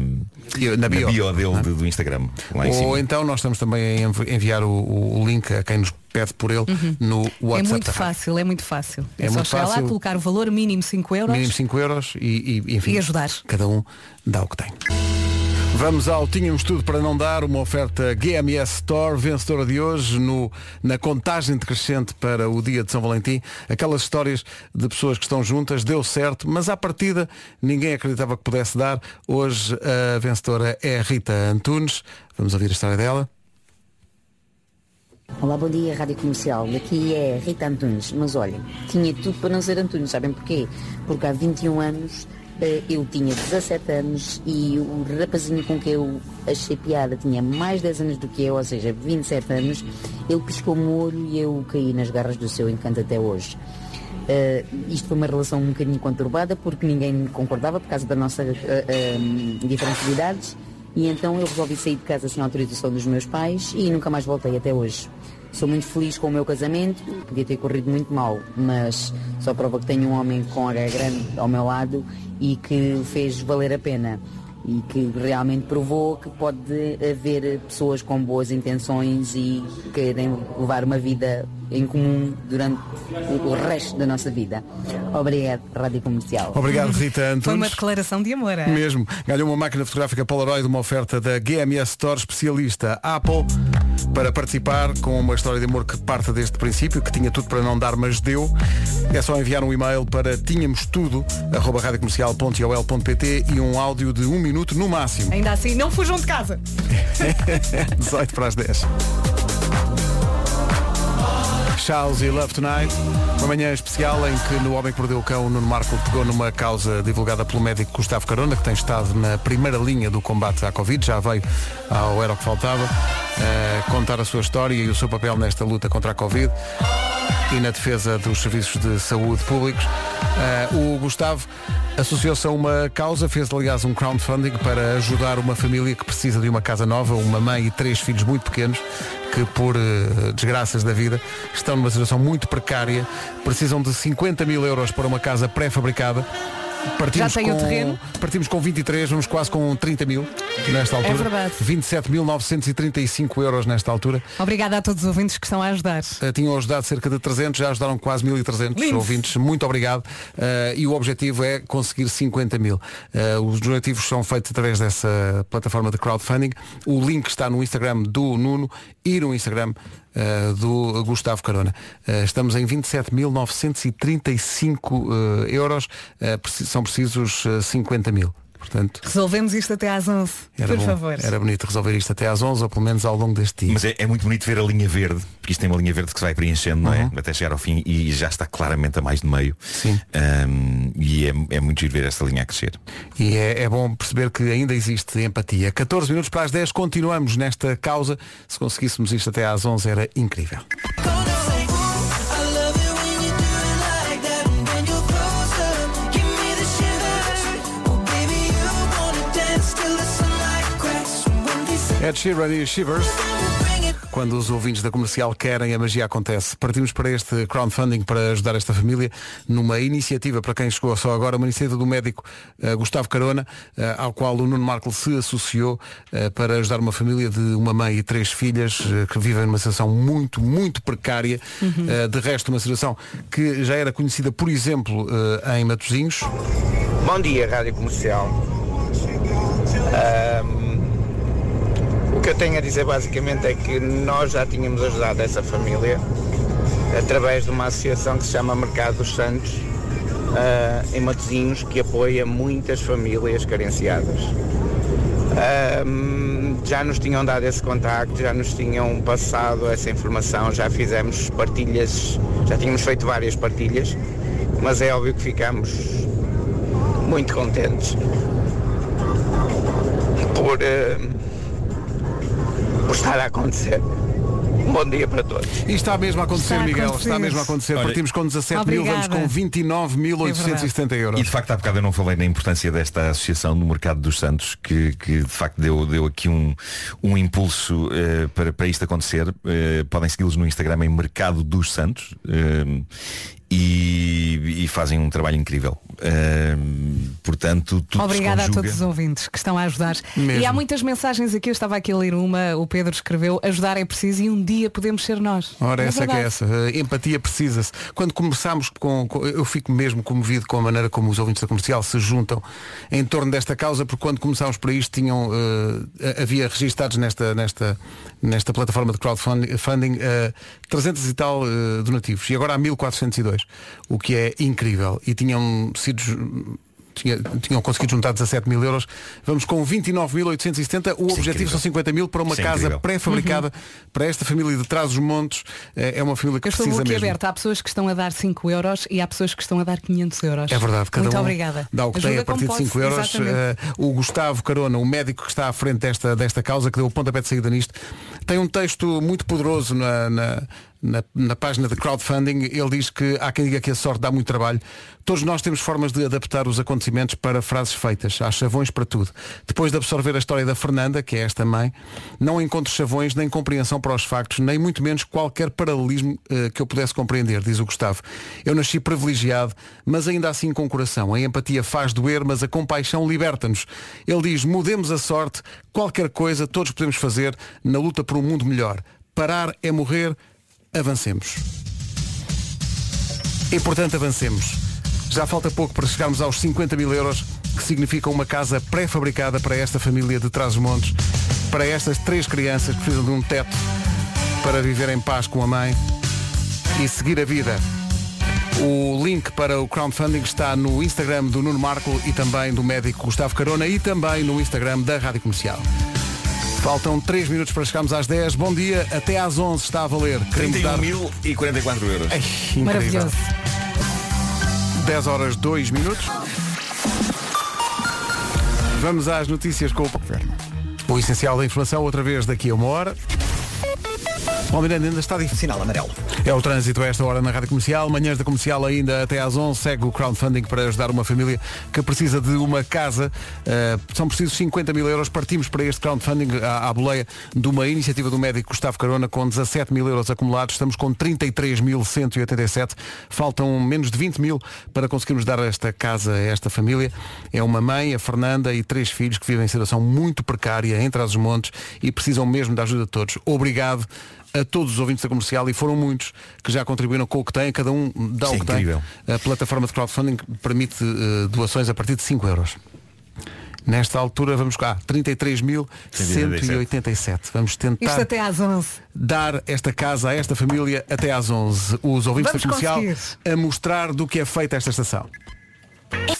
na bio. dele de- do Instagram. Lá em Ou então nós estamos também a envi- enviar o, o- link a quem nos pede por ele no WhatsApp. é muito fácil, é muito fácil. É, É só muito chegar fácil. lá, colocar o valor mínimo 5 euros. Mínimo 5 euros e, e, enfim, E ajudar. Cada um dá o que tem. Vamos ao Tínhamos Tudo para Não Dar, uma oferta GMS Store, vencedora de hoje, no, na contagem decrescente para o dia de São Valentim. Aquelas histórias de pessoas que estão juntas, deu certo, mas à partida ninguém acreditava que pudesse dar. Hoje a vencedora é Rita Antunes. Vamos ouvir a história dela. Olá, bom dia, Rádio Comercial. Daqui é Rita Antunes. Mas olha, tinha tudo para não ser Antunes, sabem porquê? Porque há 21 anos eu tinha 17 anos e o rapazinho com que eu achei piada tinha mais 10 anos do que eu, ou seja, 27 anos. Ele piscou-me o olho e eu caí nas garras do seu encanto até hoje. Eh, isto foi uma relação um bocadinho conturbada porque ninguém concordava por causa da nossa eh, eh, diferença de idades e então eu resolvi sair de casa sem autorização dos meus pais e nunca mais voltei até hoje. Sou muito feliz com o meu casamento, podia ter corrido muito mal, mas só prova que tenho um homem com H grande ao meu lado e que fez valer a pena e que realmente provou que pode haver pessoas com boas intenções e querem levar uma vida em comum durante o resto da nossa vida. Obrigado, Rádio Comercial. Obrigado, Rita Antunes. Foi uma declaração de amor. é? Mesmo. Ganhou uma máquina fotográfica Polaroid, uma oferta da GMS Store especialista Apple para participar com uma história de amor que parte deste princípio, que tinha tudo para não dar, mas deu. É só enviar um e-mail para tínhamostudo, arroba radiocomercial.ol.pt e um áudio de um minuto no máximo. Ainda assim, não fujam de casa. 18 para as 10. Charles e Love Tonight. Uma manhã especial em que no Homem que Mordeu o Cão, Nuno Marco pegou numa causa divulgada pelo médico Gustavo Carona, que tem estado na primeira linha do combate à Covid, já veio ao Era o que Faltava. a contar a sua história e o seu papel nesta luta contra a Covid e na defesa dos serviços de saúde públicos. Ah, o Gustavo associou-se a uma causa, fez aliás um crowdfunding para ajudar uma família que precisa de uma casa nova, uma mãe e três filhos muito pequenos que por eh, desgraças da vida estão numa situação muito precária, precisam de 50 mil euros para uma casa pré-fabricada. Partimos Já tem o com, terreno? Partimos com 23, vamos quase com 30 mil nesta altura. É verdade. 27.935 euros nesta altura. Obrigada a todos os ouvintes que estão a ajudar. Uh, tinham ajudado cerca de 300, já ajudaram quase 1.300 Lindo. ouvintes. Muito obrigado. Uh, e o objetivo é conseguir 50 mil. Uh, os donativos são feitos através dessa plataforma de crowdfunding. O link está no Instagram do Nuno e no Instagram uh, do Gustavo Carona. Uh, estamos em 27.935 uh, euros. São precisos uh, 50 mil. Portanto, Resolvemos isto até às 11. era, Por bom. favor. era bonito resolver isto até às 11 ou pelo menos ao longo deste dia. Mas é, é muito bonito ver a linha verde, porque isto tem uma linha verde que se vai preenchendo, não é? Uhum. Até chegar ao fim e já está claramente a mais de meio. Sim. Ahm, e é, é muito giro ver esta linha a crescer. E é, é bom perceber que ainda existe empatia. 14 minutos para as 10, continuamos nesta causa. Se conseguíssemos isto até às 11 era incrível. Ed Sheeran e Shivers. Quando os ouvintes da comercial querem, a magia acontece. Partimos para este crowdfunding para ajudar esta família numa iniciativa, para quem chegou só agora, uma iniciativa do médico eh, Gustavo Carona, eh, ao qual o Nuno Marco se associou eh, para ajudar uma família de uma mãe e três filhas que vivem numa situação muito, muito precária. Eh, de resto, uma situação que já era conhecida, por exemplo, em Matosinhos. Bom dia, Rádio Comercial. O que eu tenho a dizer basicamente é que nós já tínhamos ajudado essa família através de uma associação que se chama Mercado dos Santos ah, em Matosinhos que apoia muitas famílias carenciadas. Ahm, já nos tinham dado esse contacto, já nos tinham passado essa informação, já fizemos partilhas, já tínhamos feito várias partilhas, mas é óbvio que ficamos muito contentes por, eh, por estar a acontecer. Um bom dia para todos. E está mesmo a acontecer, Está a Miguel. acontecer. Está mesmo a acontecer. Olha, Partimos com 17 mil, vamos Obrigada. com 29.870 euros. E de facto há bocado eu não falei na importância desta associação no Mercado dos Santos, que, que de facto deu, deu aqui um, um impulso eh, para, para isto acontecer. Eh, podem segui-los no Instagram em Mercado dos Santos. eh, e, e fazem um trabalho incrível. Eh, portanto, tudo Obrigada a todos os ouvintes que estão a ajudar. Mesmo. E há muitas mensagens aqui, eu estava aqui a ler uma, o Pedro escreveu, ajudar é preciso e um dia podemos ser nós. Ora, essa é que é verdade. essa. A empatia precisa-se. Quando começámos com, com- Eu fico mesmo comovido com a maneira como os ouvintes da comercial se juntam em torno desta causa, porque quando começámos para isto tinham. eh, havia registados nesta, nesta, nesta plataforma de crowdfunding eh, 300 e tal eh, donativos. E agora há 1402, o que é incrível. E tinham sido. tinha- tinham conseguido juntar 17 mil euros. Vamos com 29.870. O objetivo incrível. são 50 mil para uma Isso é casa pré-fabricada para esta família de trás os montes. É é uma família que Eu precisa mesmo. aberta. Há pessoas que estão a dar 5 euros e há pessoas que estão a dar 500 euros. É verdade, cada Muito um obrigada. dá o que Ajuda tem a partir de 5 pode, euros. Eh, o Gustavo Carona, o médico que está à frente desta, desta causa, que deu o pontapé de saída nisto, tem um texto muito poderoso na, na, na- na página de crowdfunding. Ele diz que há quem diga que a sorte dá muito trabalho. Todos nós temos formas de adaptar os acontecimentos para frases feitas. Há chavões para tudo. Depois de absorver a história da Fernanda, que é esta mãe, não encontro chavões nem compreensão para os factos, nem muito menos qualquer paralelismo eh, que eu pudesse compreender, diz o Gustavo. Eu nasci privilegiado, mas ainda assim com coração. A empatia faz doer, mas a compaixão liberta-nos. Ele diz, mudemos a sorte, qualquer coisa todos podemos fazer na luta por um mundo melhor. Parar é morrer, avancemos. E portanto avancemos. Já falta pouco para chegarmos aos 50 mil euros, que significam uma casa pré-fabricada para esta família de Trás-os-Montes, para estas três crianças que precisam de um teto para viver em paz com a mãe e seguir a vida. O link para o crowdfunding está no Instagram do Nuno Marco e também do médico Gustavo Carona e também no Instagram da Rádio Comercial. Faltam 3 minutos para chegarmos às 10. Bom dia, até às 11 está a valer. Queremos dar- 31.044 euros. Ai, incrível. Maravilhoso. 10 horas 2 minutos. Vamos às notícias com o O essencial da informação outra vez daqui a uma hora. Paulo Miranda ainda está difícil. Sinal amarelo. É o trânsito a esta hora na Rádio Comercial. Manhãs da Comercial ainda até às 11 segue o crowdfunding para ajudar uma família que precisa de uma casa. Uh, são precisos 50 mil euros. Partimos para este crowdfunding à, à boleia de uma iniciativa do médico Gustavo Carona com 17 mil euros acumulados. Estamos com 33.187. Faltam menos de 20 mil para conseguirmos dar esta casa a esta família. É uma mãe, a Fernanda e três filhos que vivem em situação muito precária entre as montes e precisam mesmo da ajuda de todos. Obrigado a todos os ouvintes da comercial e foram muitos que já contribuíram com o que têm, cada um dá Isso o é que incrível. tem. A plataforma de crowdfunding permite eh, doações a partir de 5 euros. Nesta altura vamos cá, 33.187. Vamos tentar Isto até às 11. dar esta casa a esta família até às 11. Os ouvintes Vamos da comercial conseguir. a mostrar do que é feita esta estação. É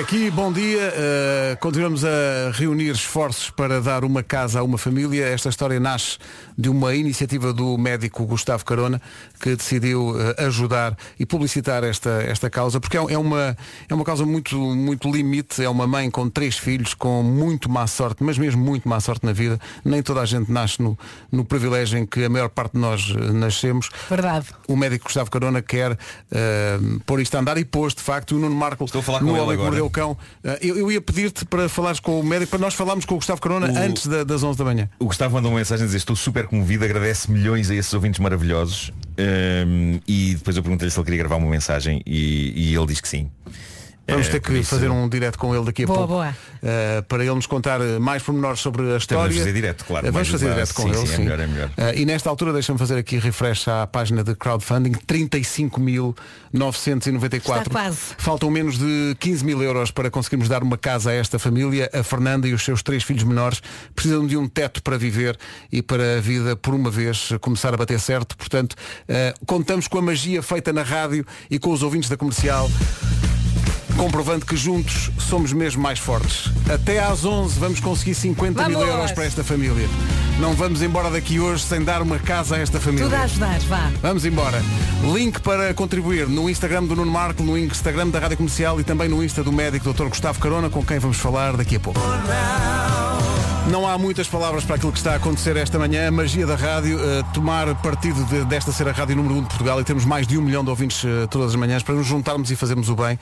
aqui, bom dia. Uh, continuamos a reunir esforços para dar uma casa a uma família. Esta história nasce de uma iniciativa do médico Gustavo Carona, que decidiu uh, ajudar e publicitar esta, esta causa, porque é, é uma, é uma causa muito, muito limite. É uma mãe com três filhos, com muito má sorte, mas mesmo muito má sorte na vida. Nem toda a gente nasce no, no privilégio em que a maior parte de nós uh, nascemos. Verdade. O médico Gustavo Carona quer uh, pôr isto a andar e pôs, de facto, o Nuno Marco Estou a falar com no ele Homem que. Mordeu o Cão. Uh, eu, eu ia pedir-te para falares com o médico, para nós falarmos com o Gustavo Carona O- antes da- das 11 da manhã. O Gustavo mandou uma mensagem a dizer estou super comovido, agradece milhões a esses ouvintes maravilhosos Ehm, e depois eu perguntei-lhe se ele queria gravar uma mensagem e, e ele diz que sim. Vamos Eh, ter que isso- fazer um direto com ele daqui a Boa, pouco. boa. uh, para ele nos contar uh, mais pormenores sobre a história. fazer direto, claro, Uh, Vamos fazer direto com sim, ele. sim, é melhor, é melhor. Uh, e nesta altura deixa-me fazer aqui refresh à página de crowdfunding. 35.994. Está quase. Faltam menos de 15 mil euros para conseguirmos dar uma casa a esta família. A Fernanda e os seus três filhos menores precisam de um teto para viver e para a vida, por uma vez, começar a bater certo. Portanto, uh, contamos com a magia feita na rádio e com os ouvintes da comercial comprovando que juntos somos mesmo mais fortes. Até às 11 vamos conseguir 50 mil Vamos! euros para esta família. Não vamos embora daqui hoje sem dar uma casa a esta família. Tudo a ajudar, vá. Vamos embora. Link para contribuir no Instagram do Nuno Marco, no Instagram da Rádio Comercial e também no Insta do médico Dr. Gustavo Carona, com quem vamos falar daqui a pouco. Não há muitas palavras para aquilo que está a acontecer esta manhã. A magia da rádio, eh, tomar partido de- desta ser a rádio número 1 de Portugal e temos mais de um milhão de ouvintes eh, todas as manhãs para nos juntarmos e fazermos o bem.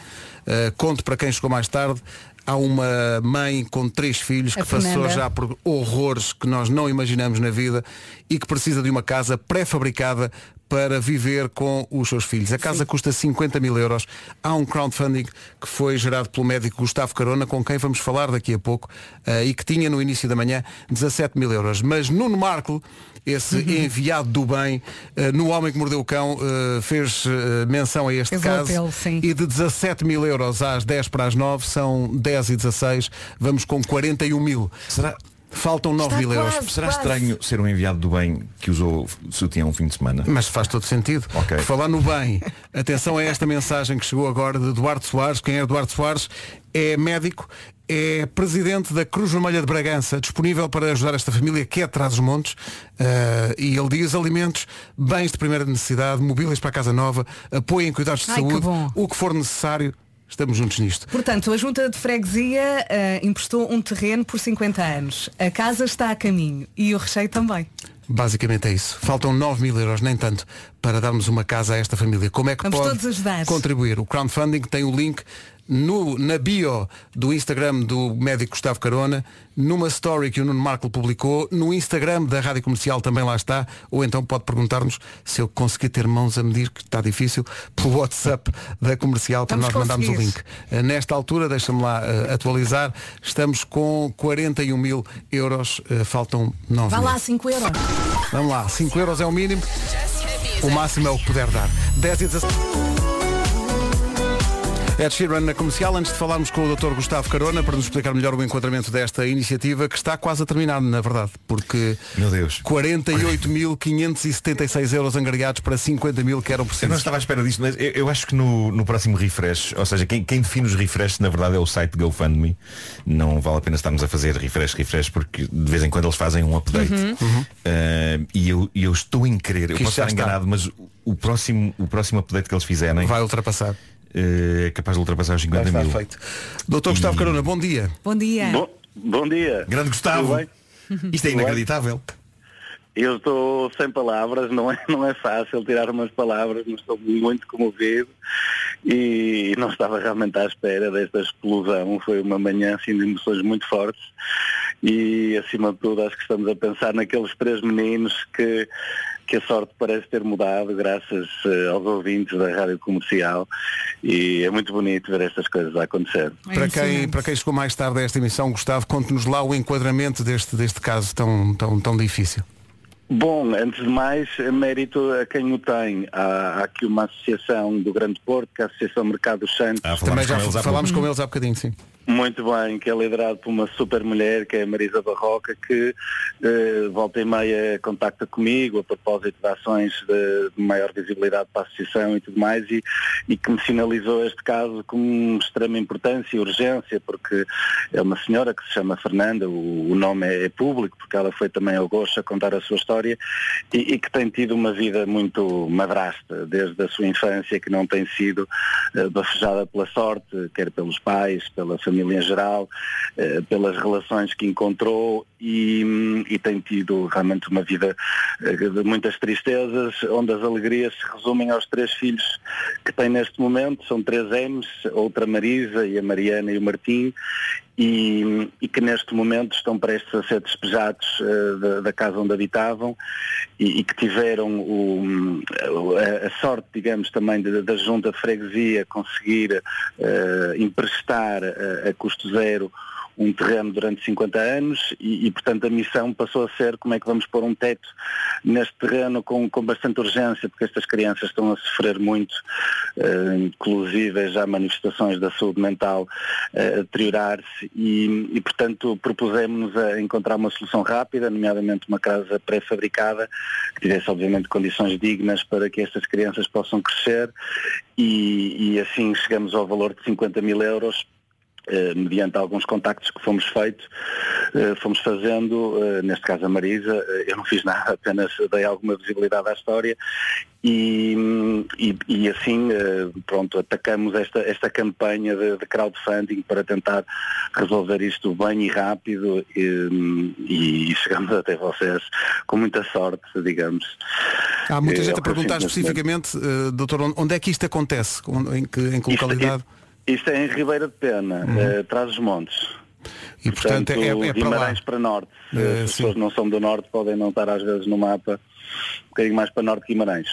Eh, conto para quem chegou mais tarde. Há uma mãe com três filhos A que passou Fernanda. já por horrores que nós não imaginamos na vida e que precisa de uma casa pré-fabricada para viver com os seus filhos. A casa custa 50 mil euros. Há um crowdfunding que foi gerado pelo médico Gustavo Carona, com quem vamos falar daqui a pouco, eh, e que tinha no início da manhã 17 mil euros. Mas Nuno Marco, esse Uhum. enviado do bem, eh, no Homem que Mordeu o Cão, eh, fez menção a este caso. apelo, sim. E de 17 mil euros às 10 para as 9, são 10 e 16, vamos com 41 mil. Será, Faltam 9 mil euros. será estranho ser um enviado do bem que usou sutiã um fim de semana? Mas faz todo sentido. Ok. Por falar no bem, atenção a esta mensagem que chegou agora de Eduardo Soares. Quem é Eduardo Soares? É médico, é presidente da Cruz Vermelha de Bragança, disponível para ajudar esta família que é atrás dos montes. Ah, e ele diz alimentos, bens de primeira necessidade, mobílias para a casa nova, apoio em cuidados de Ai, que saúde, bom. o que for necessário. Estamos juntos nisto. Portanto, a Junta de Freguesia eh, emprestou um terreno por 50 anos. A casa está a caminho e o recheio também. Basicamente é isso. Faltam 9 mil euros, nem tanto, para darmos uma casa a esta família. Como é que Vamos pode contribuir? O crowdfunding tem o link no, na bio do Instagram do médico Gustavo Carona, numa story que o Nuno Marco publicou, no Instagram da Rádio Comercial também lá está, ou então pode perguntar-nos se eu conseguir ter mãos a medir, que está difícil, pelo WhatsApp da Comercial para nós mandarmos o link. Eh, Nesta altura, deixa-me lá eh, atualizar, estamos com 41 mil euros, eh, faltam 9 Vá mil. lá, 5 euros. Vamos lá, 5 euros é o mínimo. O máximo é o que puder dar. 10 e 17. Ed Sheeran na comercial, antes de falarmos com o Dr. Gustavo Carona para nos explicar melhor o enquadramento desta iniciativa, que está quase a terminar, na verdade, porque Meu Deus. 48.576 euros angariados para 50 mil que eram Eu não estava à espera disso, mas eu, eu acho que no, no próximo refresh, ou seja, quem, quem define os refreshes na verdade é o site GoFundMe. Não vale a pena estarmos a fazer refresh, refresh, porque de vez em quando eles fazem um update. Uhum. Uh, e eu, eu estou em crer, eu Que posso estar está. enganado, mas o próximo, o próximo update que eles fizerem Vai ultrapassar. É capaz de ultrapassar os 50 Vai mil. feito. Dr. Gustavo Carona, bom dia. Bom dia. Bom, bom dia. Grande Gustavo. Isto é inacreditável. Eu estou sem palavras, não é, não é fácil tirar umas palavras, mas estou muito comovido e não estava realmente à espera desta explosão. Foi uma manhã assim, de emoções muito fortes e acima de tudo acho que estamos a pensar naqueles três meninos que, que a sorte parece ter mudado graças eh, aos ouvintes da rádio comercial e é muito bonito ver estas coisas a acontecer. Para quem, para quem chegou mais tarde a esta emissão, Gustavo, conte-nos lá o enquadramento deste, deste caso tão, tão, tão difícil. Bom, antes de mais, mérito a quem o tem. Há, há aqui uma associação do Grande Porto, que é a Associação Mercado dos Santos. Também já falámos com eles há bocadinho, sim. Muito bem, que é liderado por uma super mulher, que é a Marisa Barroca, que eh, volta e meia contacta comigo a propósito de ações de, de maior visibilidade para a associação e tudo mais, e, e que me sinalizou este caso com extrema importância e urgência, porque é uma senhora que se chama Fernanda, o, o nome é, é público, porque ela foi também ao Gosto a contar a sua história, e, e que tem tido uma vida muito madrasta, desde a sua infância, que não tem sido eh, bafejada pela sorte, quer pelos pais, pela família em geral, eh, pelas relações que encontrou e, e tem tido realmente uma vida eh, de muitas tristezas, onde as alegrias se resumem aos três filhos que tem neste momento, são três M's, outra Marisa e a Mariana e o Martim, e, e que neste momento estão prestes a ser despejados eh, da, da casa onde habitavam e, e que tiveram o- a, a sorte, digamos, também da, junta de freguesia conseguir eh, emprestar a custo zero um terreno durante 50 anos e, e, portanto a missão passou a ser como é que vamos pôr um teto neste terreno com, com bastante urgência porque estas crianças estão a sofrer muito eh, inclusive já manifestações da saúde mental eh, a deteriorar-se e, e portanto propusemos-nos a encontrar uma solução rápida, nomeadamente uma casa pré-fabricada que tivesse obviamente condições dignas para que estas crianças possam crescer e, e assim chegamos ao valor de 50 mil euros mediante alguns contactos que fomos feitos, eh, fomos fazendo, eh, neste caso a Marisa, eh, eu não fiz nada, apenas dei alguma visibilidade à história e, e, e assim, eh, pronto, atacamos esta, esta campanha de, de crowdfunding para tentar resolver isto bem e rápido e, e chegamos até vocês com muita sorte, digamos. Há muita Eh, gente a perguntar especificamente, eh, doutor, onde- é que isto acontece? Em que, em que Isto- localidade? Isto é em Ribeira de Pena, eh, traz os montes. E portanto, é- é para Guimarães lá. para norte. Se Eh, as sim. pessoas não são do norte podem não estar às vezes no mapa um bocadinho mais para norte de Guimarães.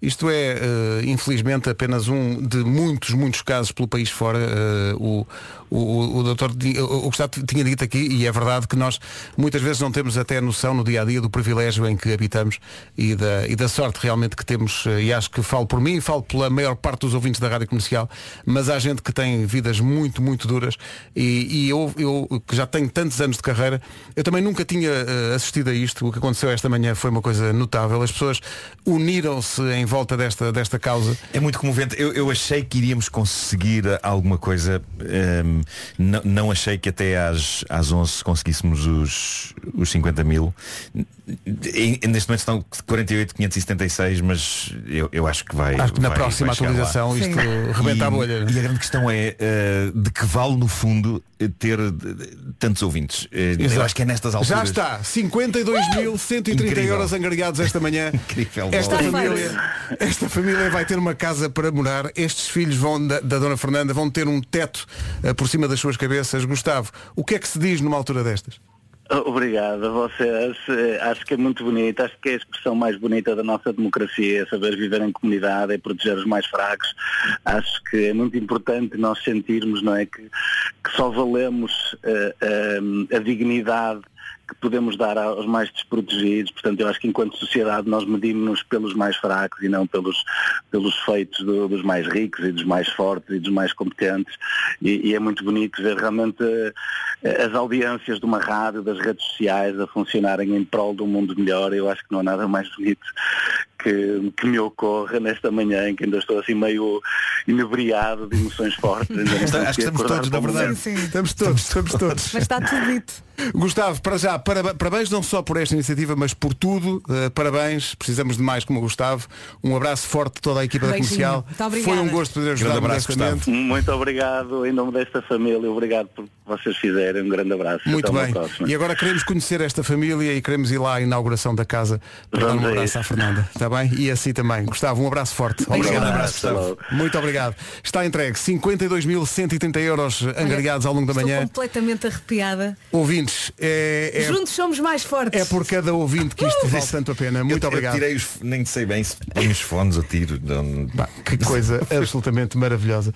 Isto é, eh, infelizmente, apenas um de muitos, muitos casos pelo país fora. Eh, o, o, o doutor o Gustavo tinha dito aqui, e é verdade que nós muitas vezes não temos até noção no dia a dia do privilégio em que habitamos e da, e da sorte realmente que temos, eh, e acho que falo por mim e falo pela maior parte dos ouvintes da rádio comercial, mas há gente que tem vidas muito, muito duras e, e eu, eu que já tenho tantos anos de carreira, eu também nunca tinha assistido a isto. O que aconteceu esta manhã foi uma coisa notável. As pessoas uniram-se em volta desta, desta causa. É muito comovente. Eu, eu achei que iríamos conseguir alguma coisa. hum, não, não achei que até às, às 11 conseguíssemos os, os 50 mil. Em- neste momento estão 48,576, mas eu, eu acho que vai. Acho que na vai- próxima vai chegar lá. atualização isto Sim. rebenta a bolha. E a grande questão é eh, de que vale no fundo eh, ter eh, tantos ouvintes. Eh, eu acho que é nestas alturas. Já está, 52.130 Incrível. euros angariados esta manhã. Incrível. Esta família, esta família vai ter uma casa para morar. Estes filhos vão da, da Dona Fernanda vão ter um teto eh, por cima das suas cabeças. Gustavo, o que é que se diz numa altura destas? Obrigado a vocês. Eh, Acho que é muito bonito. Acho que é a expressão mais bonita da nossa democracia, é saber viver em comunidade, é proteger os mais fracos. Acho que é muito importante nós sentirmos, não é, que, que só valemos eh, eh, a dignidade que podemos dar aos mais desprotegidos. Portanto, eu acho que enquanto sociedade nós medimos-nos pelos mais fracos e não pelos, pelos feitos do- dos mais ricos e dos mais fortes e dos mais competentes. E, e é muito bonito ver realmente eh, as audiências de uma rádio, das redes sociais a funcionarem em prol de um mundo melhor. Eu acho que não há nada mais bonito que, que me ocorra nesta manhã em que ainda estou assim meio inebriado de emoções fortes. Acho que estamos todos, na verdade. momento. Estamos todos, estamos todos. Mas está tudo dito. Gustavo, para já, parabéns não só por esta iniciativa, mas por tudo. Uh, parabéns, precisamos de mais como o Gustavo. Um abraço forte de toda a equipa da Beijinho. comercial. Muito obrigada. Foi um gosto poder ajudar Grande abraço, modestamente. Muito obrigado em nome desta família, obrigado por, vocês fizerem. Um grande abraço. Muito Até bem. E agora queremos conhecer esta família e queremos ir lá à inauguração da casa para dar Vamos um a abraço à Fernanda. Está bem? E assim também. Gustavo, um abraço forte. Um Obrigado. grande abraço, Gustavo. Muito obrigado. Está entregue 52.130 euros angariados ao longo da Estou manhã. completamente arrepiada. Ouvintes, é, é, Juntos somos mais fortes. é por cada ouvinte que isto vale tanto a pena. Muito eu, obrigado. Eu tirei os, nem sei bem se ponho os fones ou tiro. Não- Que coisa absolutamente maravilhosa.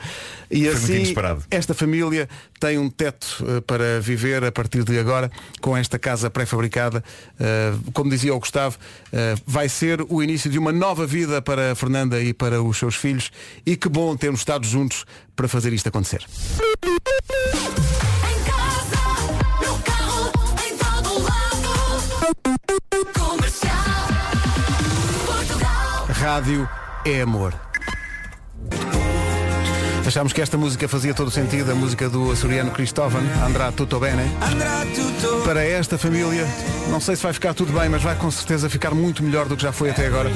E Foi muito assim, inesperado. esta família tem um teto eh, para viver a partir de agora com esta casa pré-fabricada. Eh, como dizia o Gustavo, eh, vai ser o início de uma nova vida para a Fernanda e para os seus filhos. E que bom termos estado juntos para fazer isto acontecer. Rádio é amor. Achámos que esta música fazia todo o sentido, a música do açoriano Cristóvão, Andrá Tutto Bene. Para esta família, não sei se vai ficar tudo bem, mas vai com certeza ficar muito melhor do que já foi até agora.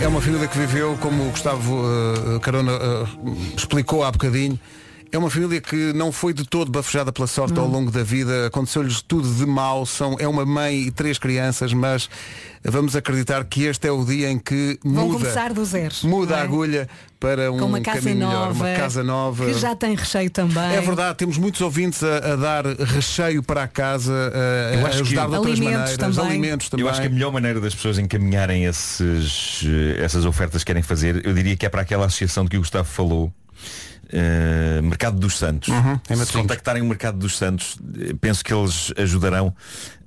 É uma família que viveu, como o Gustavo eh, Carona eh, explicou há bocadinho, é uma família que não foi de todo bafejada pela sorte ao longo da vida, aconteceu-lhes tudo de mal, são, é uma mãe e três crianças, mas vamos acreditar que este é o dia em que Vão muda, começar do zero. muda não é? a agulha para um Com uma casa caminho nova. melhor, uma casa nova. Que já tem recheio também. É verdade, temos muitos ouvintes a, a dar recheio para a casa, a, Eu a acho que- ajudar de outras Alimentos maneiras, também. alimentos também. Eu acho que a melhor maneira das pessoas encaminharem esses, eh, essas ofertas que querem fazer, eu diria que é para aquela associação de que o Gustavo falou. Eh, Mercado dos Santos. Uhum, em Se contactarem o Mercado dos Santos, eh, penso que eles ajudarão.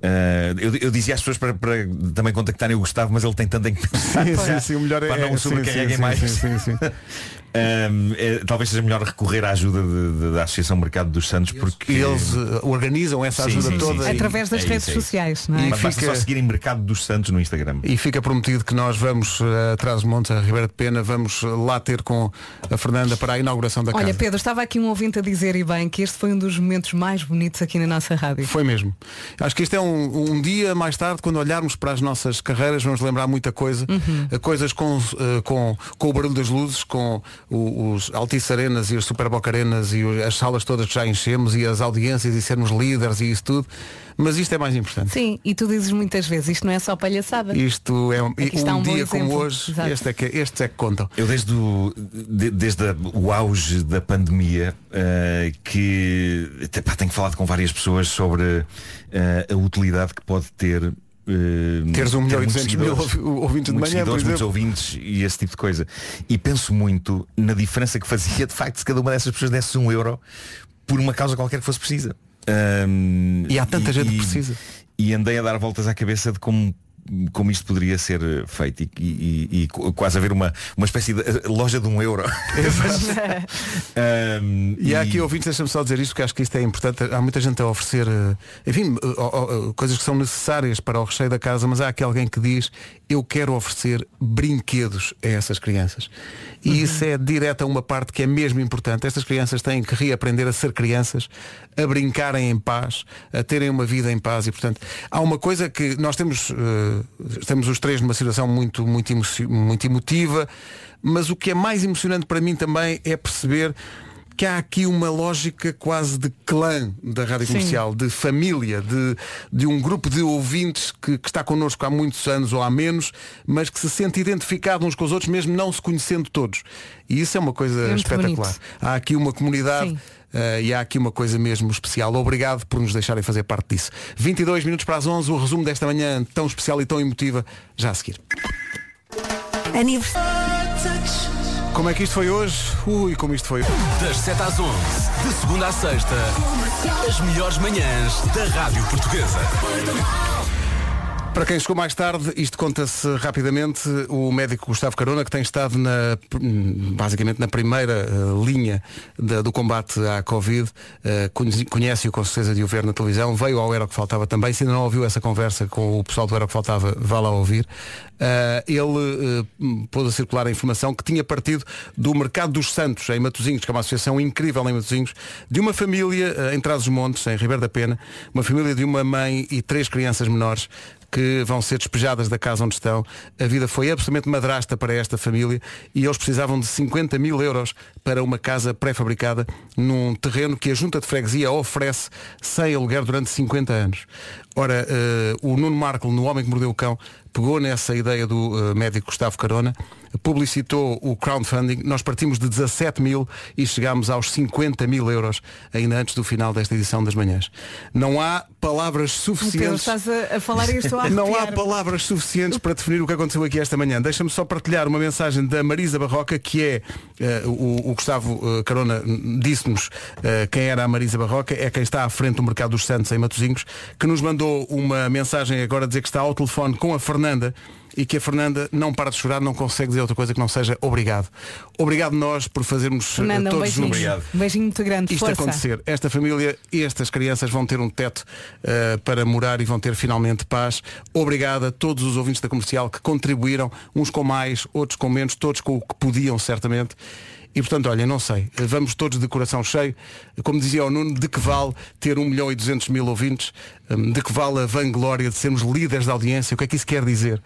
Eh, eu, eu dizia às pessoas para, para também contactarem o Gustavo, mas ele tem tanto em que pensar Sim, sim, sim, o melhor é para não é- o sim, sobrecarreguem sim, mais. sim, sim, sim. Um, é, talvez seja melhor recorrer à ajuda de- de- da Associação Mercado dos Santos porque E eles eh, organizam essa ajuda sim, toda. sim, sim. Através das É redes isso, é sociais, não é? E Mas basta fica- só seguirem Mercado dos Santos no Instagram. E fica prometido que nós vamos eh, atrás de Montes, a Ribeira de Pena, vamos lá ter com a Fernanda para a inauguração da Olha, casa. Pedro, estava aqui um ouvinte a dizer e bem que este foi um dos momentos mais bonitos aqui na nossa rádio. Foi mesmo. Acho que este é um, um dia mais tarde, quando olharmos para as nossas carreiras, vamos lembrar muita coisa. Uhum. Eh, Coisas com, eh, com, com o barulho das luzes, com o- os Altice Arenas e as Super Boca Arenas e as salas todas que já enchemos e as audiências e sermos líderes e isso tudo. Mas isto é mais importante. Sim, e tu dizes muitas vezes, isto não é só palhaçada. Isto é um, Aqui um um dia como hoje, Exato. este é que, estes é que contam. Eu desde o, de- desde a- o auge da pandemia eh, que até, pá, tenho falado com várias pessoas sobre eh, a utilidade que pode ter eh, Teres um ter milhão e muitos 200 mil ouvintes de muitos manhã, por exemplo. ouvintes e esse tipo de coisa. E penso muito na diferença que fazia de facto se cada uma dessas pessoas desse um euro por uma causa qualquer que fosse precisa. Ahm, E há tanta gente que precisa. E andei a dar voltas à cabeça de como como isto poderia ser eh, feito e, e- e- e qu- quase haver uma, uma espécie de eh, loja de um euro. Ahm, E há aqui ouvintes, deixa-me só dizer isto, porque acho que isto é importante. Há muita gente a oferecer, eh, enfim, coisas que são necessárias para o recheio da casa, mas há aqui alguém que diz, eu quero oferecer brinquedos a essas crianças. E isso é direto a uma parte que é mesmo importante. Estas crianças têm que reaprender a ser crianças, a brincarem em paz, a terem uma vida em paz e, portanto, há uma coisa que nós temos, eh, estamos os três numa situação muito, muito, emoci- muito emotiva, mas o que é mais emocionante para mim também é perceber que há aqui uma lógica quase de clã da rádio Sim. comercial, de família, de, de um grupo de ouvintes que, que está connosco há muitos anos ou há menos, mas que se sente identificado uns com os outros, mesmo não se conhecendo todos. E isso é uma coisa É espetacular. bonito. Há aqui uma comunidade. Sim. Eh, e há aqui uma coisa mesmo especial. Obrigado por nos deixarem fazer parte disso. 22 minutos para as 11, o resumo desta manhã tão especial e tão emotiva, já a seguir. Aniversário. Como é que isto foi hoje? Ui, como isto foi. Das 7 às 11, de segunda à sexta, as melhores manhãs da Rádio Portuguesa. Para quem chegou mais tarde, isto conta-se rapidamente. O médico Gustavo Carona, que tem estado na, basicamente na primeira eh, linha do combate à Covid, eh, conhece- conhece-o com certeza de o ver na televisão, veio ao Era o que Faltava também. Se ainda não ouviu essa conversa com o pessoal do Era o que Faltava, vá lá ouvir. Eh, ele eh, pôs a circular a informação que tinha partido do Mercado dos Santos, em Matosinhos, que é uma associação incrível em Matosinhos, de uma família em Trás-os-Montes, em Ribeiro da Pena, uma família de uma mãe e três crianças menores que vão ser despejadas da casa onde estão. A vida foi absolutamente madrasta para esta família e eles precisavam de 50 mil euros para uma casa pré-fabricada num terreno que a Junta de Freguesia oferece sem aluguer durante 50 anos. Ora, eh, o Nuno Marco, no Homem que Mordeu o Cão, pegou nessa ideia do eh, médico Gustavo Carona, publicitou o crowdfunding, nós partimos de 17 mil e chegámos aos 50 mil euros ainda antes do final desta edição das manhãs. Não há palavras Pedro, suficientes. estás a, a falar e estou a Não há palavras suficientes para definir o que aconteceu aqui esta manhã. Deixa-me só partilhar uma mensagem da Marisa Barroca, que é eh, o, o Gustavo eh, Carona disse-nos eh, quem era a Marisa Barroca, é quem está à frente do Mercado dos Santos em Matosinhos, que nos mandou uma mensagem agora a dizer que está ao telefone com a Fernanda e que a Fernanda não para de chorar, não consegue dizer outra coisa que não seja obrigado. Obrigado nós por fazermos eh, Fernanda, um todos beijinho. juntos Um beijinho muito grande. isto Força. acontecer. Esta família e estas crianças vão ter um teto eh, para morar e vão ter finalmente paz. Obrigado a todos os ouvintes da comercial que contribuíram, uns com mais, outros com menos, todos com o que podiam, certamente. E portanto, olha, não sei, vamos todos de coração cheio, como dizia o Nuno, de que vale ter 1 milhão e 200 mil ouvintes, Hum, de que vale a vanglória de sermos líderes da audiência, o que é que isso quer dizer?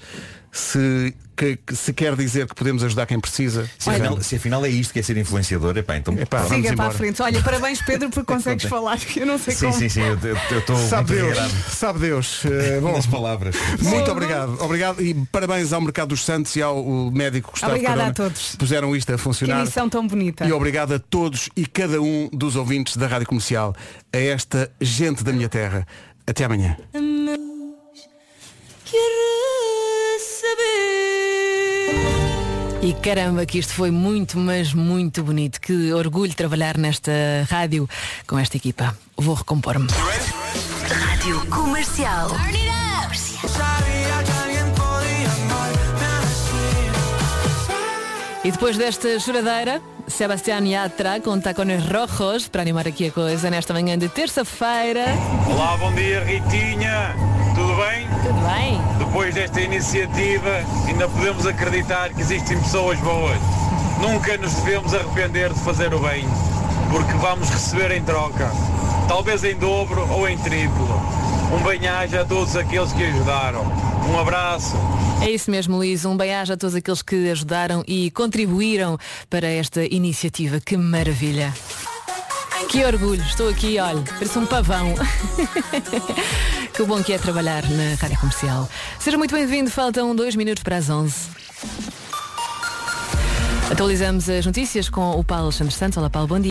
Se, que- que- se quer dizer que podemos ajudar quem precisa. Se afinal, se afinal é isto que é ser influenciador, epá, então vamos Siga para embora. a frente. Olha, parabéns Pedro porque consegues falar. Eu não sei Sim, como. sim, sim, eu eu estou Sabe muito Deus, agradado sabe Deus. Eh, bom, nas palavras. Muito obrigado. Obrigado e parabéns ao Mercado dos Santos e ao médico Gustavo Obrigada Carona, a todos. que Puseram isto a Que funcionar. emissão tão bonita. E obrigado a todos e cada um dos ouvintes da Rádio Comercial, a esta gente da minha terra. Até amanhã. E caramba, que isto foi muito, mas muito bonito. Que orgulho trabalhar nesta rádio com esta equipa. Vou recompor-me. Rádio Comercial. E depois desta choradeira, Sebastián Yatra com tacones rojos para animar aqui a coisa nesta manhã de terça-feira. Olá, bom dia Ritinha, tudo bem? Tudo bem? Depois desta iniciativa ainda podemos acreditar que existem pessoas boas. Nunca nos devemos arrepender de fazer o bem, porque vamos receber em troca, talvez em dobro ou em triplo. Um bem-aja a todos aqueles que ajudaram. Um abraço. É isso mesmo, Luís. Um bem-aja a todos aqueles que ajudaram e contribuíram para esta iniciativa. Que maravilha. Que orgulho. Estou aqui, olha, parece um pavão. que bom que é trabalhar na Rádio Comercial. Seja muito bem-vindo. Faltam dois minutos para as 11. Atualizamos as notícias com o Paulo Alexandre Santos. Olá, Paulo, bom dia.